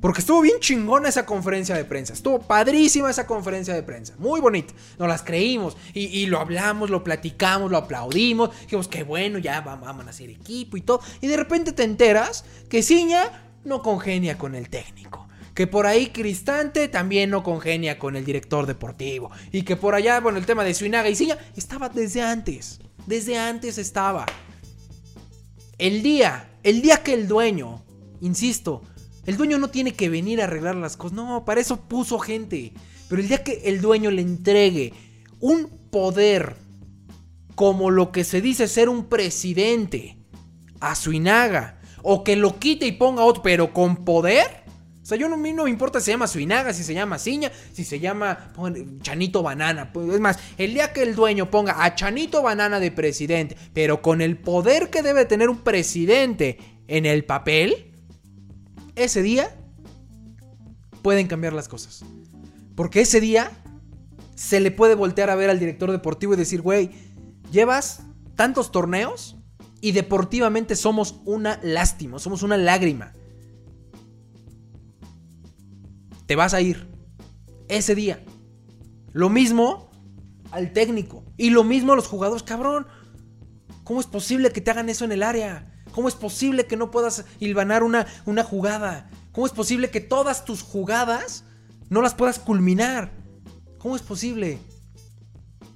Porque estuvo bien chingona esa conferencia de prensa. Estuvo padrísima esa conferencia de prensa. Muy bonita. Nos las creímos. Y, lo hablamos, lo platicamos, lo aplaudimos. Dijimos, qué bueno, ya vamos a hacer equipo y todo. Y de repente te enteras que Ciña no congenia con el técnico. Que por ahí Cristante también no congenia con el director deportivo. Y que por allá, bueno, el tema de Suinaga y Ciña estaba desde antes. Desde antes estaba. El día, el día que el dueño, insisto, el dueño no tiene que venir a arreglar las cosas, no, para eso puso gente. Pero el día que el dueño le entregue un poder como lo que se dice ser un presidente a Suinaga, o que lo quite y ponga otro, pero con poder, o sea, yo no, no me importa si se llama Suinaga, si se llama Ciña, si se llama Chanito Banana. Pues, es más, el día que el dueño ponga a Chanito Banana de presidente, pero con el poder que debe tener un presidente en el papel, ese día pueden cambiar las cosas. Porque ese día se le puede voltear a ver al director deportivo y decir, güey, llevas tantos torneos y deportivamente somos una lástima, somos una lágrima. Te vas a ir. Ese día. Lo mismo al técnico. Y lo mismo a los jugadores. Cabrón, ¿cómo es posible que te hagan eso en el área? ¿Cómo es posible que no puedas hilvanar una, una jugada? ¿Cómo es posible que todas tus jugadas no las puedas culminar? ¿Cómo es posible?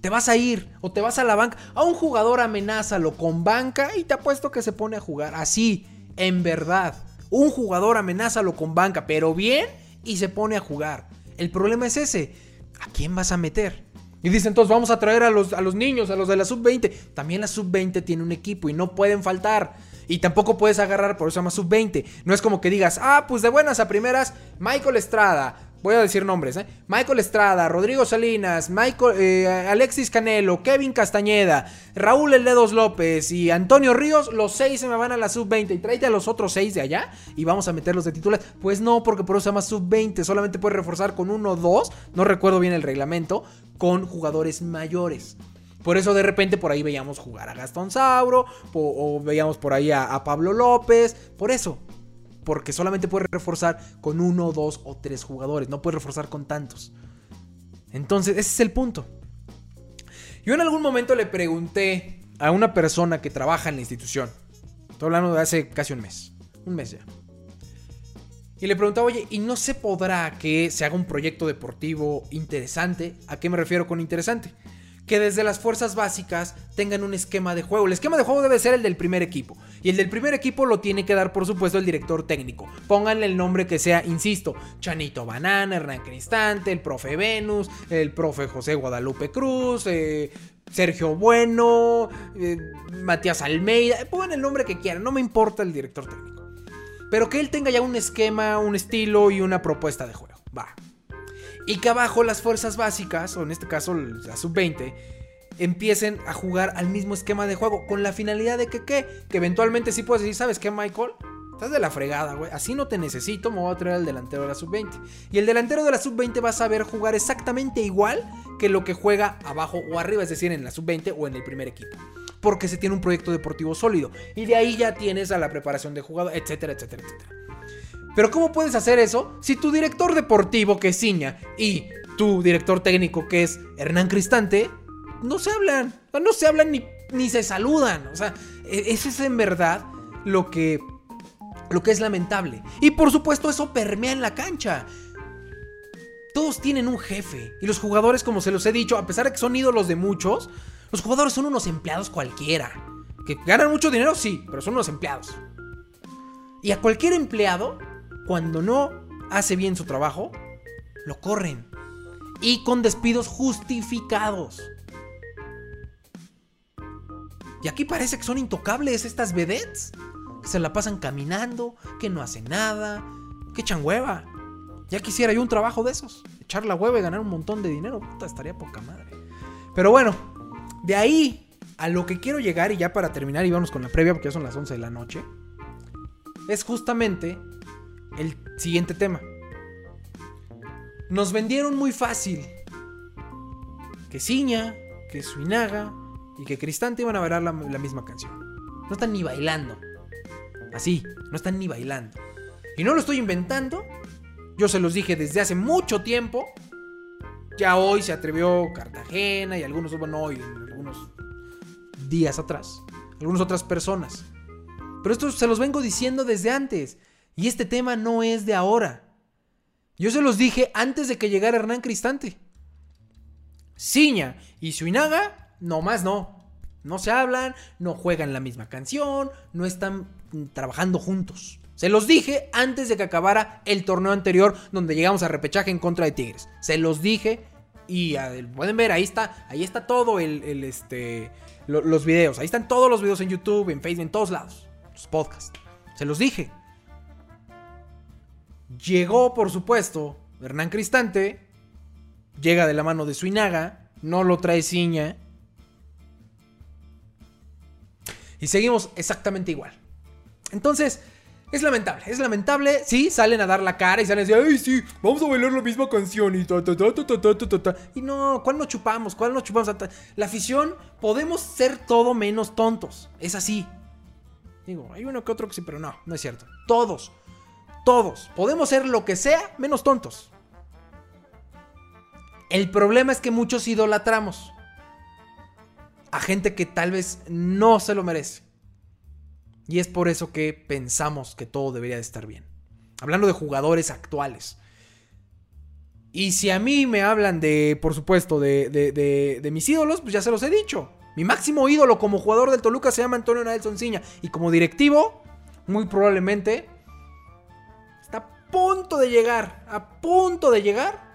Te vas a ir o te vas a la banca. A un jugador amenázalo con banca y te apuesto que se pone a jugar. Así, en verdad. Un jugador amenázalo con banca, pero bien y se pone a jugar. El problema es ese. ¿A quién vas a meter? Y dicen, entonces vamos a traer a los, a los niños, a los de la sub-20. También la sub-20 tiene un equipo y no pueden faltar. Y tampoco puedes agarrar, por eso se llama sub-20. No es como que digas, ah, pues de buenas a primeras, Michael Estrada, voy a decir nombres, ¿eh? Michael Estrada, Rodrigo Salinas, Michael, eh, Alexis Canelo, Kevin Castañeda, Raúl El López y Antonio Ríos, los seis se me van a la sub-20 y tráete a los otros seis de allá y vamos a meterlos de titulares. Pues no, porque por eso se llama sub-20, solamente puedes reforzar con uno o dos, no recuerdo bien el reglamento, con jugadores mayores. Por eso de repente por ahí veíamos jugar a Gastón Sauro o, veíamos por ahí a Pablo López, por eso, porque solamente puedes reforzar con uno, dos o tres jugadores. No puedes reforzar con tantos. Entonces, ese es el punto. Yo en algún momento le pregunté a una persona que trabaja en la institución. Estoy hablando de hace casi un mes. Un mes ya. Y le preguntaba, oye, ¿y no se podrá que se haga un proyecto deportivo interesante? ¿A qué me refiero con interesante? Que desde las fuerzas básicas tengan un esquema de juego. El esquema de juego debe ser el del primer equipo. Y el del primer equipo lo tiene que dar, por supuesto, el director técnico. Pónganle el nombre que sea, insisto, Chanito Banana, Hernán Cristante, el profe Venus, el profe José Guadalupe Cruz, eh, Sergio Bueno, eh, Matías Almeida. Pongan el nombre que quieran, no me importa el director técnico. Pero que él tenga ya un esquema, un estilo y una propuesta de juego. Va, y que abajo las fuerzas básicas, o en este caso la sub-20, empiecen a jugar al mismo esquema de juego, con la finalidad de que, ¿qué? Que eventualmente sí puedes decir, ¿sabes qué, Michael? Estás de la fregada, güey. Así no te necesito, me voy a traer al delantero de la sub-20. Y el delantero de la sub-20 va a saber jugar exactamente igual que lo que juega abajo o arriba, es decir, en la sub-20 o en el primer equipo. Porque se tiene un proyecto deportivo sólido. Y de ahí ya tienes a la preparación de jugador, etcétera, etcétera, etcétera. Pero ¿cómo puedes hacer eso si tu director deportivo que es Ciña y tu director técnico que es Hernán Cristante no se hablan? No se hablan ni, ni se saludan. O sea, e, eso es en verdad lo que, lo que es lamentable. Y por supuesto eso permea en la cancha. Todos tienen un jefe. Y los jugadores, como se los he dicho, a pesar de que son ídolos de muchos, los jugadores son unos empleados cualquiera. Que ganan mucho dinero, sí, pero son unos empleados. Y a cualquier empleado cuando no hace bien su trabajo, lo corren. Y con despidos justificados. Y aquí parece que son intocables estas vedettes. Que se la pasan caminando, que no hacen nada, que echan hueva. Ya quisiera yo un trabajo de esos. Echar la hueva y ganar un montón de dinero. Puta, estaría poca madre. Pero bueno, de ahí a lo que quiero llegar, y ya para terminar, y vamos con la previa porque ya son las 11 de la noche, es justamente el siguiente tema. Nos vendieron muy fácil que Ciña, que Suinaga y que Cristante iban a bailar la, la misma canción. No están ni bailando. Así, no están ni bailando. Y no lo estoy inventando. Yo se los dije desde hace mucho tiempo. Ya hoy se atrevió Cartagena y algunos, bueno, hoy, algunos días atrás. Algunas otras personas. Pero esto se los vengo diciendo desde antes. Y este tema no es de ahora. Yo se los dije antes de que llegara Hernán Cristante. Ciña y Suinaga, más no. No se hablan, no juegan la misma canción, no están trabajando juntos. Se los dije antes de que acabara el torneo anterior donde llegamos a repechaje en contra de Tigres. Se los dije y pueden ver, ahí está, ahí está todo el, este, los videos. Ahí están todos los videos en YouTube, en Facebook, en todos lados. Los podcasts. Se los dije. Llegó, por supuesto, Hernán Cristante. Llega de la mano de Suinaga. No lo trae Ciña. Y seguimos exactamente igual. Entonces, es lamentable, es lamentable. Sí, salen a dar la cara y salen a decir, ay, sí, vamos a bailar la misma canción y ta, ta, ta, ta, ta, ta, Y no, ¿cuál nos chupamos? ¿Cuál nos chupamos? La afición, podemos ser todo menos tontos. Es así. Digo, hay uno que otro que sí, pero no, no es cierto. Todos todos. Podemos ser lo que sea menos tontos. El problema es que muchos idolatramos a gente que tal vez no se lo merece. Y es por eso que pensamos que todo debería de estar bien. Hablando de jugadores actuales. Y si a mí me hablan de, por supuesto, de, de, mis ídolos, pues ya se los he dicho. Mi máximo ídolo como jugador del Toluca se llama Antonio Nelson Ciña. Y como directivo, muy probablemente punto de llegar, a punto de llegar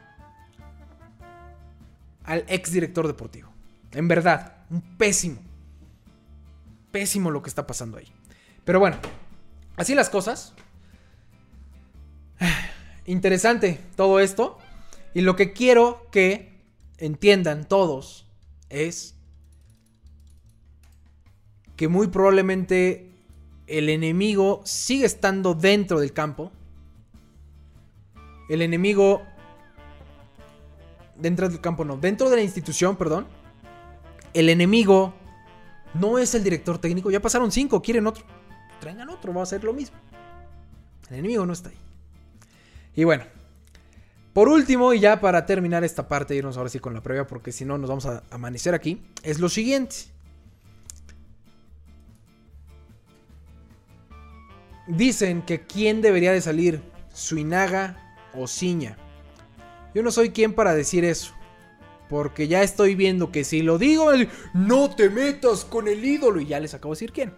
al ex director deportivo. En verdad, un pésimo. Pésimo lo que está pasando ahí. Pero bueno, así las cosas. interesante todo esto. Y lo que quiero que entiendan todos es que muy probablemente el enemigo sigue estando dentro del campo. El enemigo... Dentro del campo, no. Dentro de la institución, perdón. El enemigo no es el director técnico. Ya pasaron cinco, quieren otro. Traigan otro, va a ser lo mismo. El enemigo no está ahí. Y bueno. Por último, y ya para terminar esta parte, irnos ahora sí con la previa, porque si no nos vamos a amanecer aquí, es lo siguiente. Dicen que quién debería de salir, Suinaga o Ciña. Yo no soy quien para decir eso. Porque ya estoy viendo que si lo digo, no te metas con el ídolo. Y ya les acabo de decir quién.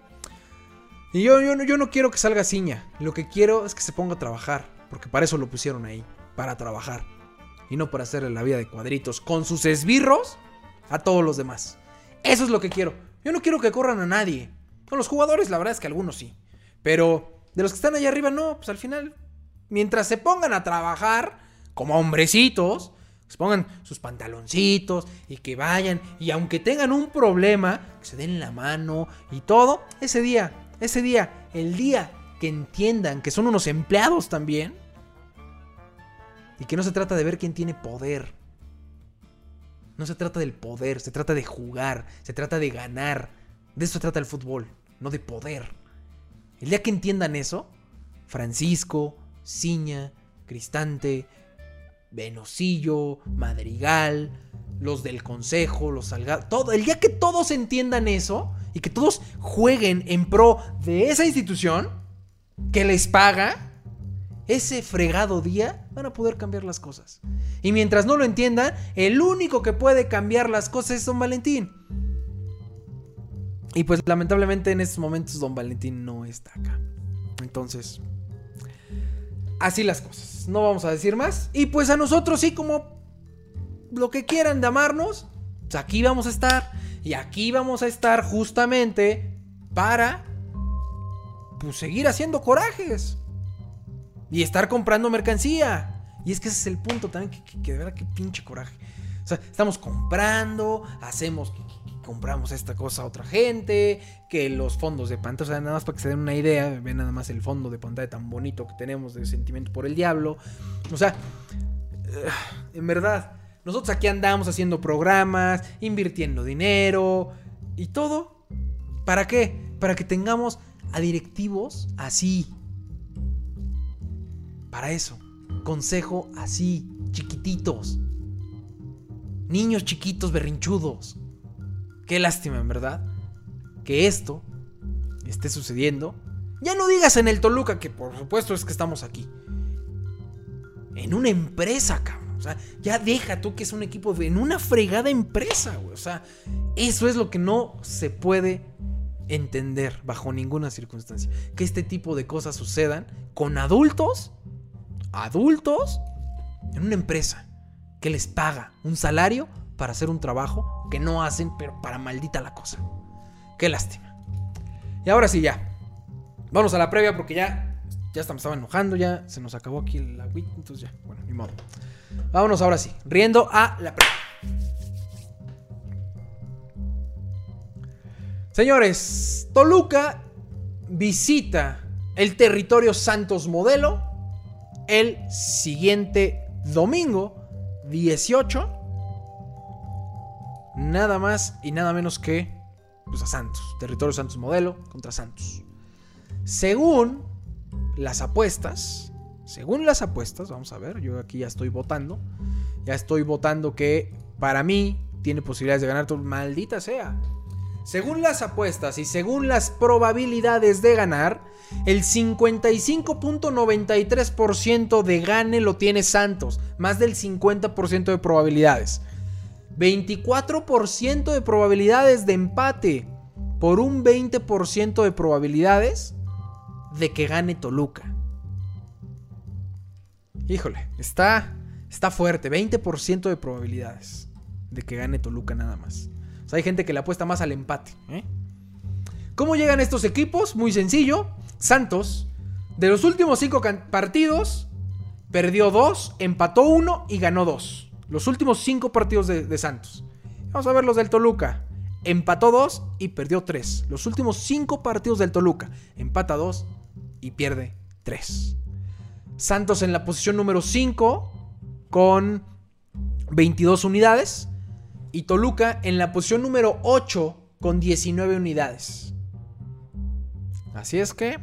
Y yo, yo, yo no quiero que salga Ciña. Lo que quiero es que se ponga a trabajar. Porque para eso lo pusieron ahí. Para trabajar. Y no para hacerle la vida de cuadritos con sus esbirros a todos los demás. Eso es lo que quiero. Yo no quiero que corran a nadie. Con los jugadores, la verdad es que algunos sí. Pero de los que están allá arriba, no, pues al final, mientras se pongan a trabajar como hombrecitos, se pongan sus pantaloncitos y que vayan, y aunque tengan un problema, que se den la mano y todo, ese día, ese día, el día que entiendan que son unos empleados también, y que no se trata de ver quién tiene poder. No se trata del poder, se trata de jugar, se trata de ganar. De eso se trata el fútbol, no de poder. El día que entiendan eso, Francisco, Ciña, Cristante, Venosillo, Madrigal, los del Consejo, los Salgados, todo, el día que todos entiendan eso y que todos jueguen en pro de esa institución que les paga, ese fregado día van a poder cambiar las cosas. Y mientras no lo entiendan, el único que puede cambiar las cosas es Don Valentín. Y pues lamentablemente en estos momentos Don Valentín no está acá. Entonces, así las cosas. No vamos a decir más. Y pues a nosotros sí, como lo que quieran de amarnos, pues aquí vamos a estar. Y aquí vamos a estar justamente para pues seguir haciendo corajes. Y estar comprando mercancía. Y es que ese es el punto también, que, que de verdad que pinche coraje. O sea, estamos comprando, hacemos compramos esta cosa a otra gente, que los fondos de pantalla, o sea, nada más para que se den una idea, ven nada más el fondo de pantalla tan bonito que tenemos de sentimiento por el diablo. O sea, eh, en verdad, nosotros aquí andamos haciendo programas, invirtiendo dinero y todo. ¿Para qué? Para que tengamos a directivos así. Para eso. Consejo así, chiquititos. Niños chiquitos berrinchudos. Qué lástima, en verdad, que esto esté sucediendo. Ya no digas en el Toluca, que por supuesto es que estamos aquí. En una empresa, cabrón. O sea, ya deja tú que es un equipo en una fregada empresa, güey. O sea, eso es lo que no se puede entender bajo ninguna circunstancia. Que este tipo de cosas sucedan con adultos, adultos, en una empresa que les paga un salario para hacer un trabajo que no hacen, pero para maldita la cosa. Qué lástima. Y ahora sí, ya. Vamos a la previa porque ya, ya me estaba enojando, ya se nos acabó aquí la WIT, entonces ya, bueno, ni modo. Vámonos ahora sí, riendo a la previa. Señores, Toluca visita el territorio Santos Modelo el siguiente domingo 18 nada más y nada menos que pues, a Santos. Territorio Santos modelo contra Santos. Según las apuestas, según las apuestas, vamos a ver, yo aquí ya estoy votando. Ya estoy votando que para mí tiene posibilidades de ganar maldita sea. Según las apuestas y según las probabilidades de ganar, el 55.93% de gane lo tiene Santos, más del 50% de probabilidades. 24% de probabilidades de empate por un 20% de probabilidades de que gane Toluca. Híjole, está, está fuerte, 20% de probabilidades de que gane Toluca nada más. Hay gente que le apuesta más al empate. ¿eh? ¿Cómo llegan estos equipos? Muy sencillo. Santos, de los últimos 5 partidos, perdió 2, empató 1 y ganó 2. Los últimos 5 partidos de, de, Santos. Vamos a ver los del Toluca. Empató 2 y perdió 3. Los últimos 5 partidos del Toluca. Empata 2 y pierde 3. Santos en la posición número 5 con 22 unidades. Y Toluca en la posición número 8 con 19 unidades. Así es que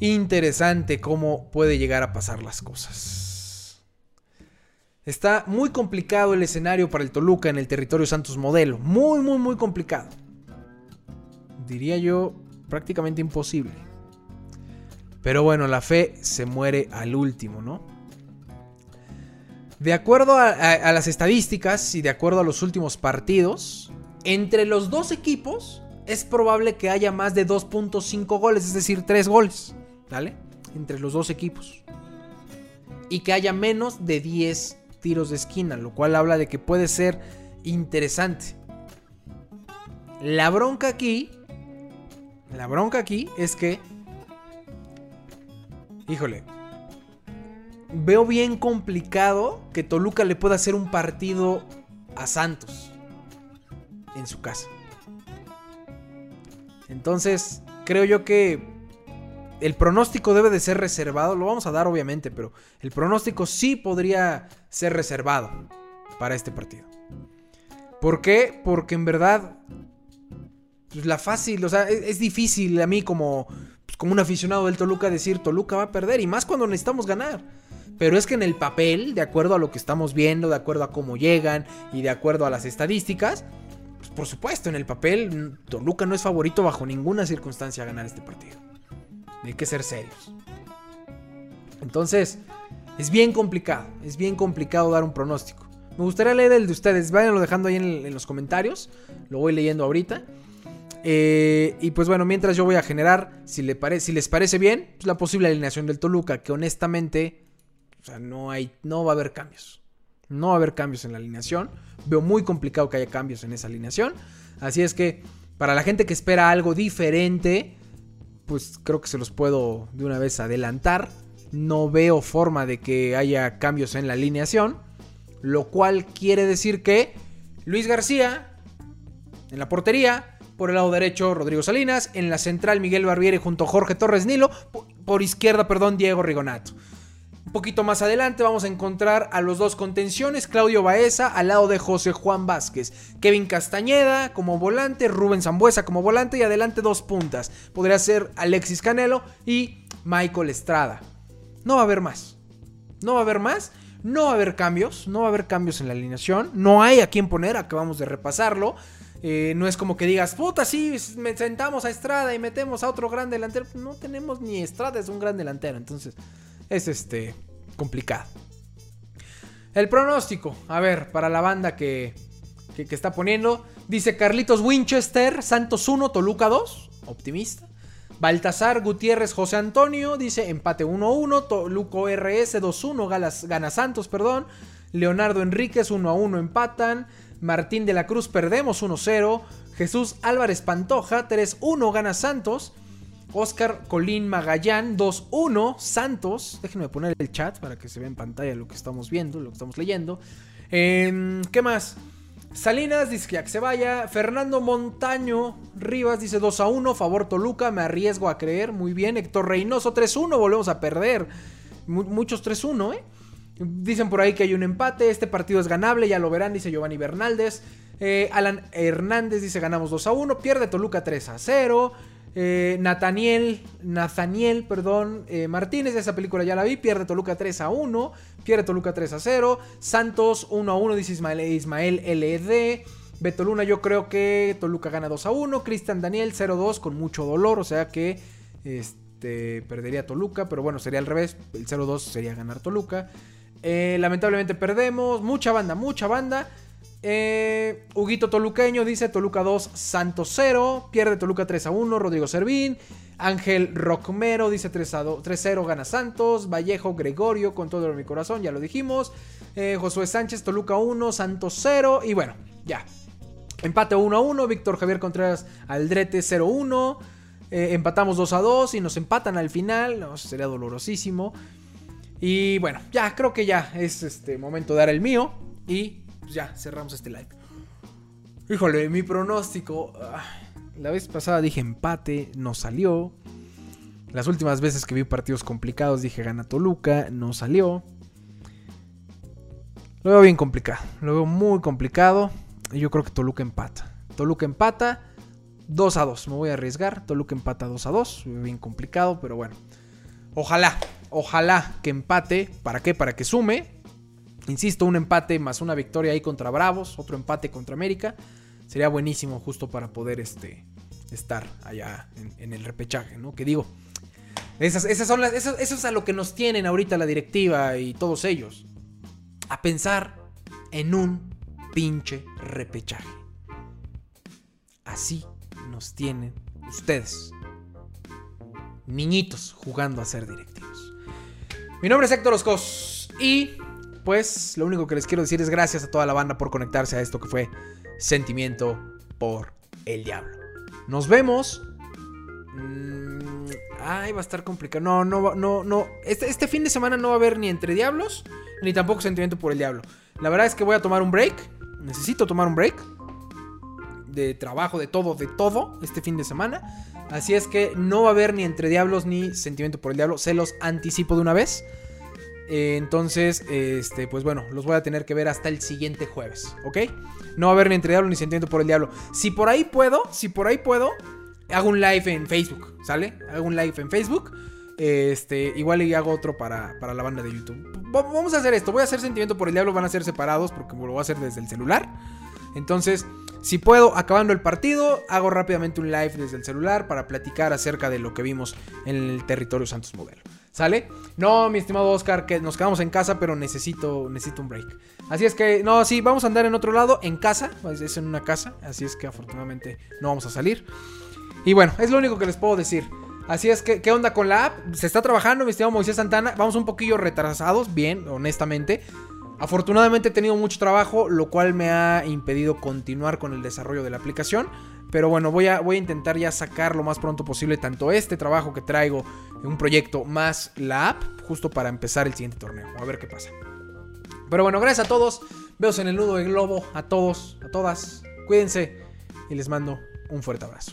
interesante cómo puede llegar a pasar las cosas. Está muy complicado el escenario para el Toluca en el territorio Santos Modelo. Muy, muy, muy complicado. Diría yo prácticamente imposible. Pero bueno, la fe se muere al último, ¿no? De acuerdo a, las estadísticas y de acuerdo a los últimos partidos, entre los dos equipos es probable que haya más de 2.5 goles, es decir, 3 goles, ¿vale? Entre los dos equipos. Y que haya menos de 10 tiros de esquina, lo cual habla de que puede ser interesante. La bronca aquí, la bronca aquí es que, híjole, veo bien complicado que Toluca le pueda hacer un partido a Santos en su casa. Entonces, creo yo que el pronóstico debe de ser reservado. Lo vamos a dar obviamente, pero el pronóstico sí podría ser reservado para este partido. ¿Por qué? Porque en verdad, pues la fácil, o sea, es, es difícil a mí como, pues como un aficionado del Toluca decir Toluca va a perder y más cuando necesitamos ganar. Pero es que en el papel, de acuerdo a lo que estamos viendo, de acuerdo a cómo llegan y de acuerdo a las estadísticas, pues por supuesto, en el papel, Toluca no es favorito bajo ninguna circunstancia a ganar este partido. Hay que ser serios. Entonces, es bien complicado, es bien complicado dar un pronóstico. Me gustaría leer el de ustedes, váyanlo dejando ahí en, los comentarios, lo voy leyendo ahorita. Eh, y pues bueno, mientras yo voy a generar, si, les parece bien, pues la posible alineación del Toluca, que honestamente, o sea, no va a haber cambios. No va a haber cambios en la alineación. Veo muy complicado que haya cambios en esa alineación. Así es que, para la gente que espera algo diferente, pues creo que se los puedo de una vez adelantar. No veo forma de que haya cambios en la alineación. Lo cual quiere decir que Luis García en la portería. Por el lado derecho, Rodrigo Salinas. En la central, Miguel Barbieri junto a Jorge Torres Nilo. Por izquierda, perdón, Diego Rigonato. Un poquito más adelante vamos a encontrar a los dos contenciones, Claudio Baeza al lado de José Juan Vázquez, Kevin Castañeda como volante, Rubén Zambuesa como volante y adelante dos puntas. Podría ser Alexis Canelo y Michael Estrada. No va a haber más. No va a haber más. No va a haber cambios. No va a haber cambios en la alineación. No hay a quién poner. Acabamos de repasarlo. Eh, no es como que digas, puta, sí, sentamos a Estrada y metemos a otro gran delantero. No tenemos ni Estrada, es un gran delantero. Entonces, es este complicado. El pronóstico, a ver, para la banda que, que, que, está poniendo, dice Carlitos Winchester, Santos 1, Toluca 2, optimista. Baltasar Gutiérrez José Antonio dice empate 1-1, Toluco RS 2-1, gana Santos, perdón. Leonardo Enríquez 1-1 empatan. Martín de la Cruz perdemos 1-0. Jesús Álvarez Pantoja 3-1 gana Santos. Oscar Colín Magallán 2-1 Santos. Déjenme poner el chat para que se vea en pantalla lo que estamos viendo, lo que estamos leyendo. Eh, ¿Qué más? Salinas dice que se vaya. Fernando Montaño Rivas dice 2 a 1. Favor Toluca. Me arriesgo a creer. Muy bien. Héctor Reynoso 3-1. Volvemos a perder. Muchos 3-1, ¿eh? Dicen por ahí que hay un empate. Este partido es ganable. Ya lo verán, dice Giovanni Bernaldez. Eh, Alan Hernández dice ganamos 2 a 1. Pierde Toluca 3 a 0. Eh, Nathaniel, Nathaniel, perdón, eh, Martínez, esa película ya la vi, pierde Toluca 3 a 1, pierde Toluca 3 a 0, Santos 1 a 1, dice Ismael, Ismael LED, Beto Luna, yo creo que Toluca gana 2 a 1, Cristian Daniel 0 a 2 con mucho dolor, o sea que este, perdería Toluca, pero bueno, sería al revés, el 0 a 2 sería ganar Toluca. Eh, lamentablemente perdemos, mucha banda, mucha banda. Eh, Huguito Toluqueño dice Toluca 2, Santos 0. Pierde Toluca 3 a 1. Rodrigo Servín. Ángel Rockmero dice 3 a 2, 3-0 gana Santos. Vallejo Gregorio con todo mi corazón, ya lo dijimos. Eh, Josué Sánchez, Toluca 1, Santos 0. Y bueno, ya. Empate 1 a 1. Víctor Javier Contreras Aldrete 0 1. Eh, empatamos 2 a 2 y nos empatan al final. No, sería dolorosísimo. Y bueno, ya creo que ya es este momento de dar el mío. Y pues ya cerramos este live. Híjole, mi pronóstico. Ah, la vez pasada dije empate, no salió. Las últimas veces que vi partidos complicados dije gana Toluca, no salió. Lo veo bien complicado, lo veo muy complicado. Y yo creo que Toluca empata. Toluca empata 2 a 2. Me voy a arriesgar. Toluca empata 2 a 2. Bien complicado, pero bueno. Ojalá, ojalá que empate. ¿Para qué? Para que sume. Insisto, un empate más una victoria ahí contra Bravos, otro empate contra América. Sería buenísimo justo para poder este, estar allá en, el repechaje, ¿no? Que digo, esas, esas son las, eso, eso es a lo que nos tienen ahorita la directiva y todos ellos. A pensar en un pinche repechaje. Así nos tienen ustedes. Niñitos jugando a ser directivos. Mi nombre es Héctor Oscos y pues lo único que les quiero decir es gracias a toda la banda por conectarse a esto que fue Sentimiento por el Diablo. Nos vemos. Mm, ay, va a estar complicado. No, no, no, no. Este, este fin de semana no va a haber ni entre diablos, ni tampoco Sentimiento por el Diablo. La verdad es que voy a tomar un break. Necesito tomar un break de trabajo, de todo, de todo este fin de semana. Así es que no va a haber ni entre diablos ni sentimiento por el diablo. Se los anticipo de una vez. Eh, entonces, este, pues bueno, los voy a tener que ver hasta el siguiente jueves, ¿ok? No va a haber ni entre diablos ni sentimiento por el diablo. Si por ahí puedo, si por ahí puedo, hago un live en Facebook, ¿sale? Hago un live en Facebook. Este, igual y hago otro para, para la banda de YouTube. Vamos a hacer esto. Voy a hacer sentimiento por el diablo. Van a ser separados porque lo voy a hacer desde el celular. Entonces, si puedo, acabando el partido, hago rápidamente un live desde el celular para platicar acerca de lo que vimos en el territorio Santos Modelo. ¿Sale? No, mi estimado Oscar, que nos quedamos en casa, pero necesito, necesito un break. Así es que, no, sí, vamos a andar en otro lado, en casa, pues, es en una casa, así es que afortunadamente no vamos a salir. Y bueno, es lo único que les puedo decir. Así es que, ¿qué onda con la app? Se está trabajando, mi estimado Moisés Santana. Vamos un poquillo retrasados, bien, honestamente. Afortunadamente he tenido mucho trabajo, lo cual me ha impedido continuar con el desarrollo de la aplicación. Pero bueno, voy a, voy a intentar ya sacar lo más pronto posible tanto este trabajo que traigo, un proyecto, más la app, justo para empezar el siguiente torneo. A ver qué pasa. Pero bueno, gracias a todos. Veos en el nudo del globo. A todos, a todas. Cuídense y les mando un fuerte abrazo.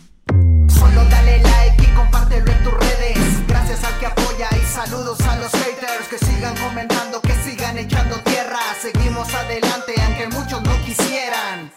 Solo dale like y compártelo en tus redes. Gracias al que apoya y saludos a los haters que sigan comentando, que sigan echando tierra. Seguimos adelante aunque muchos no quisieran.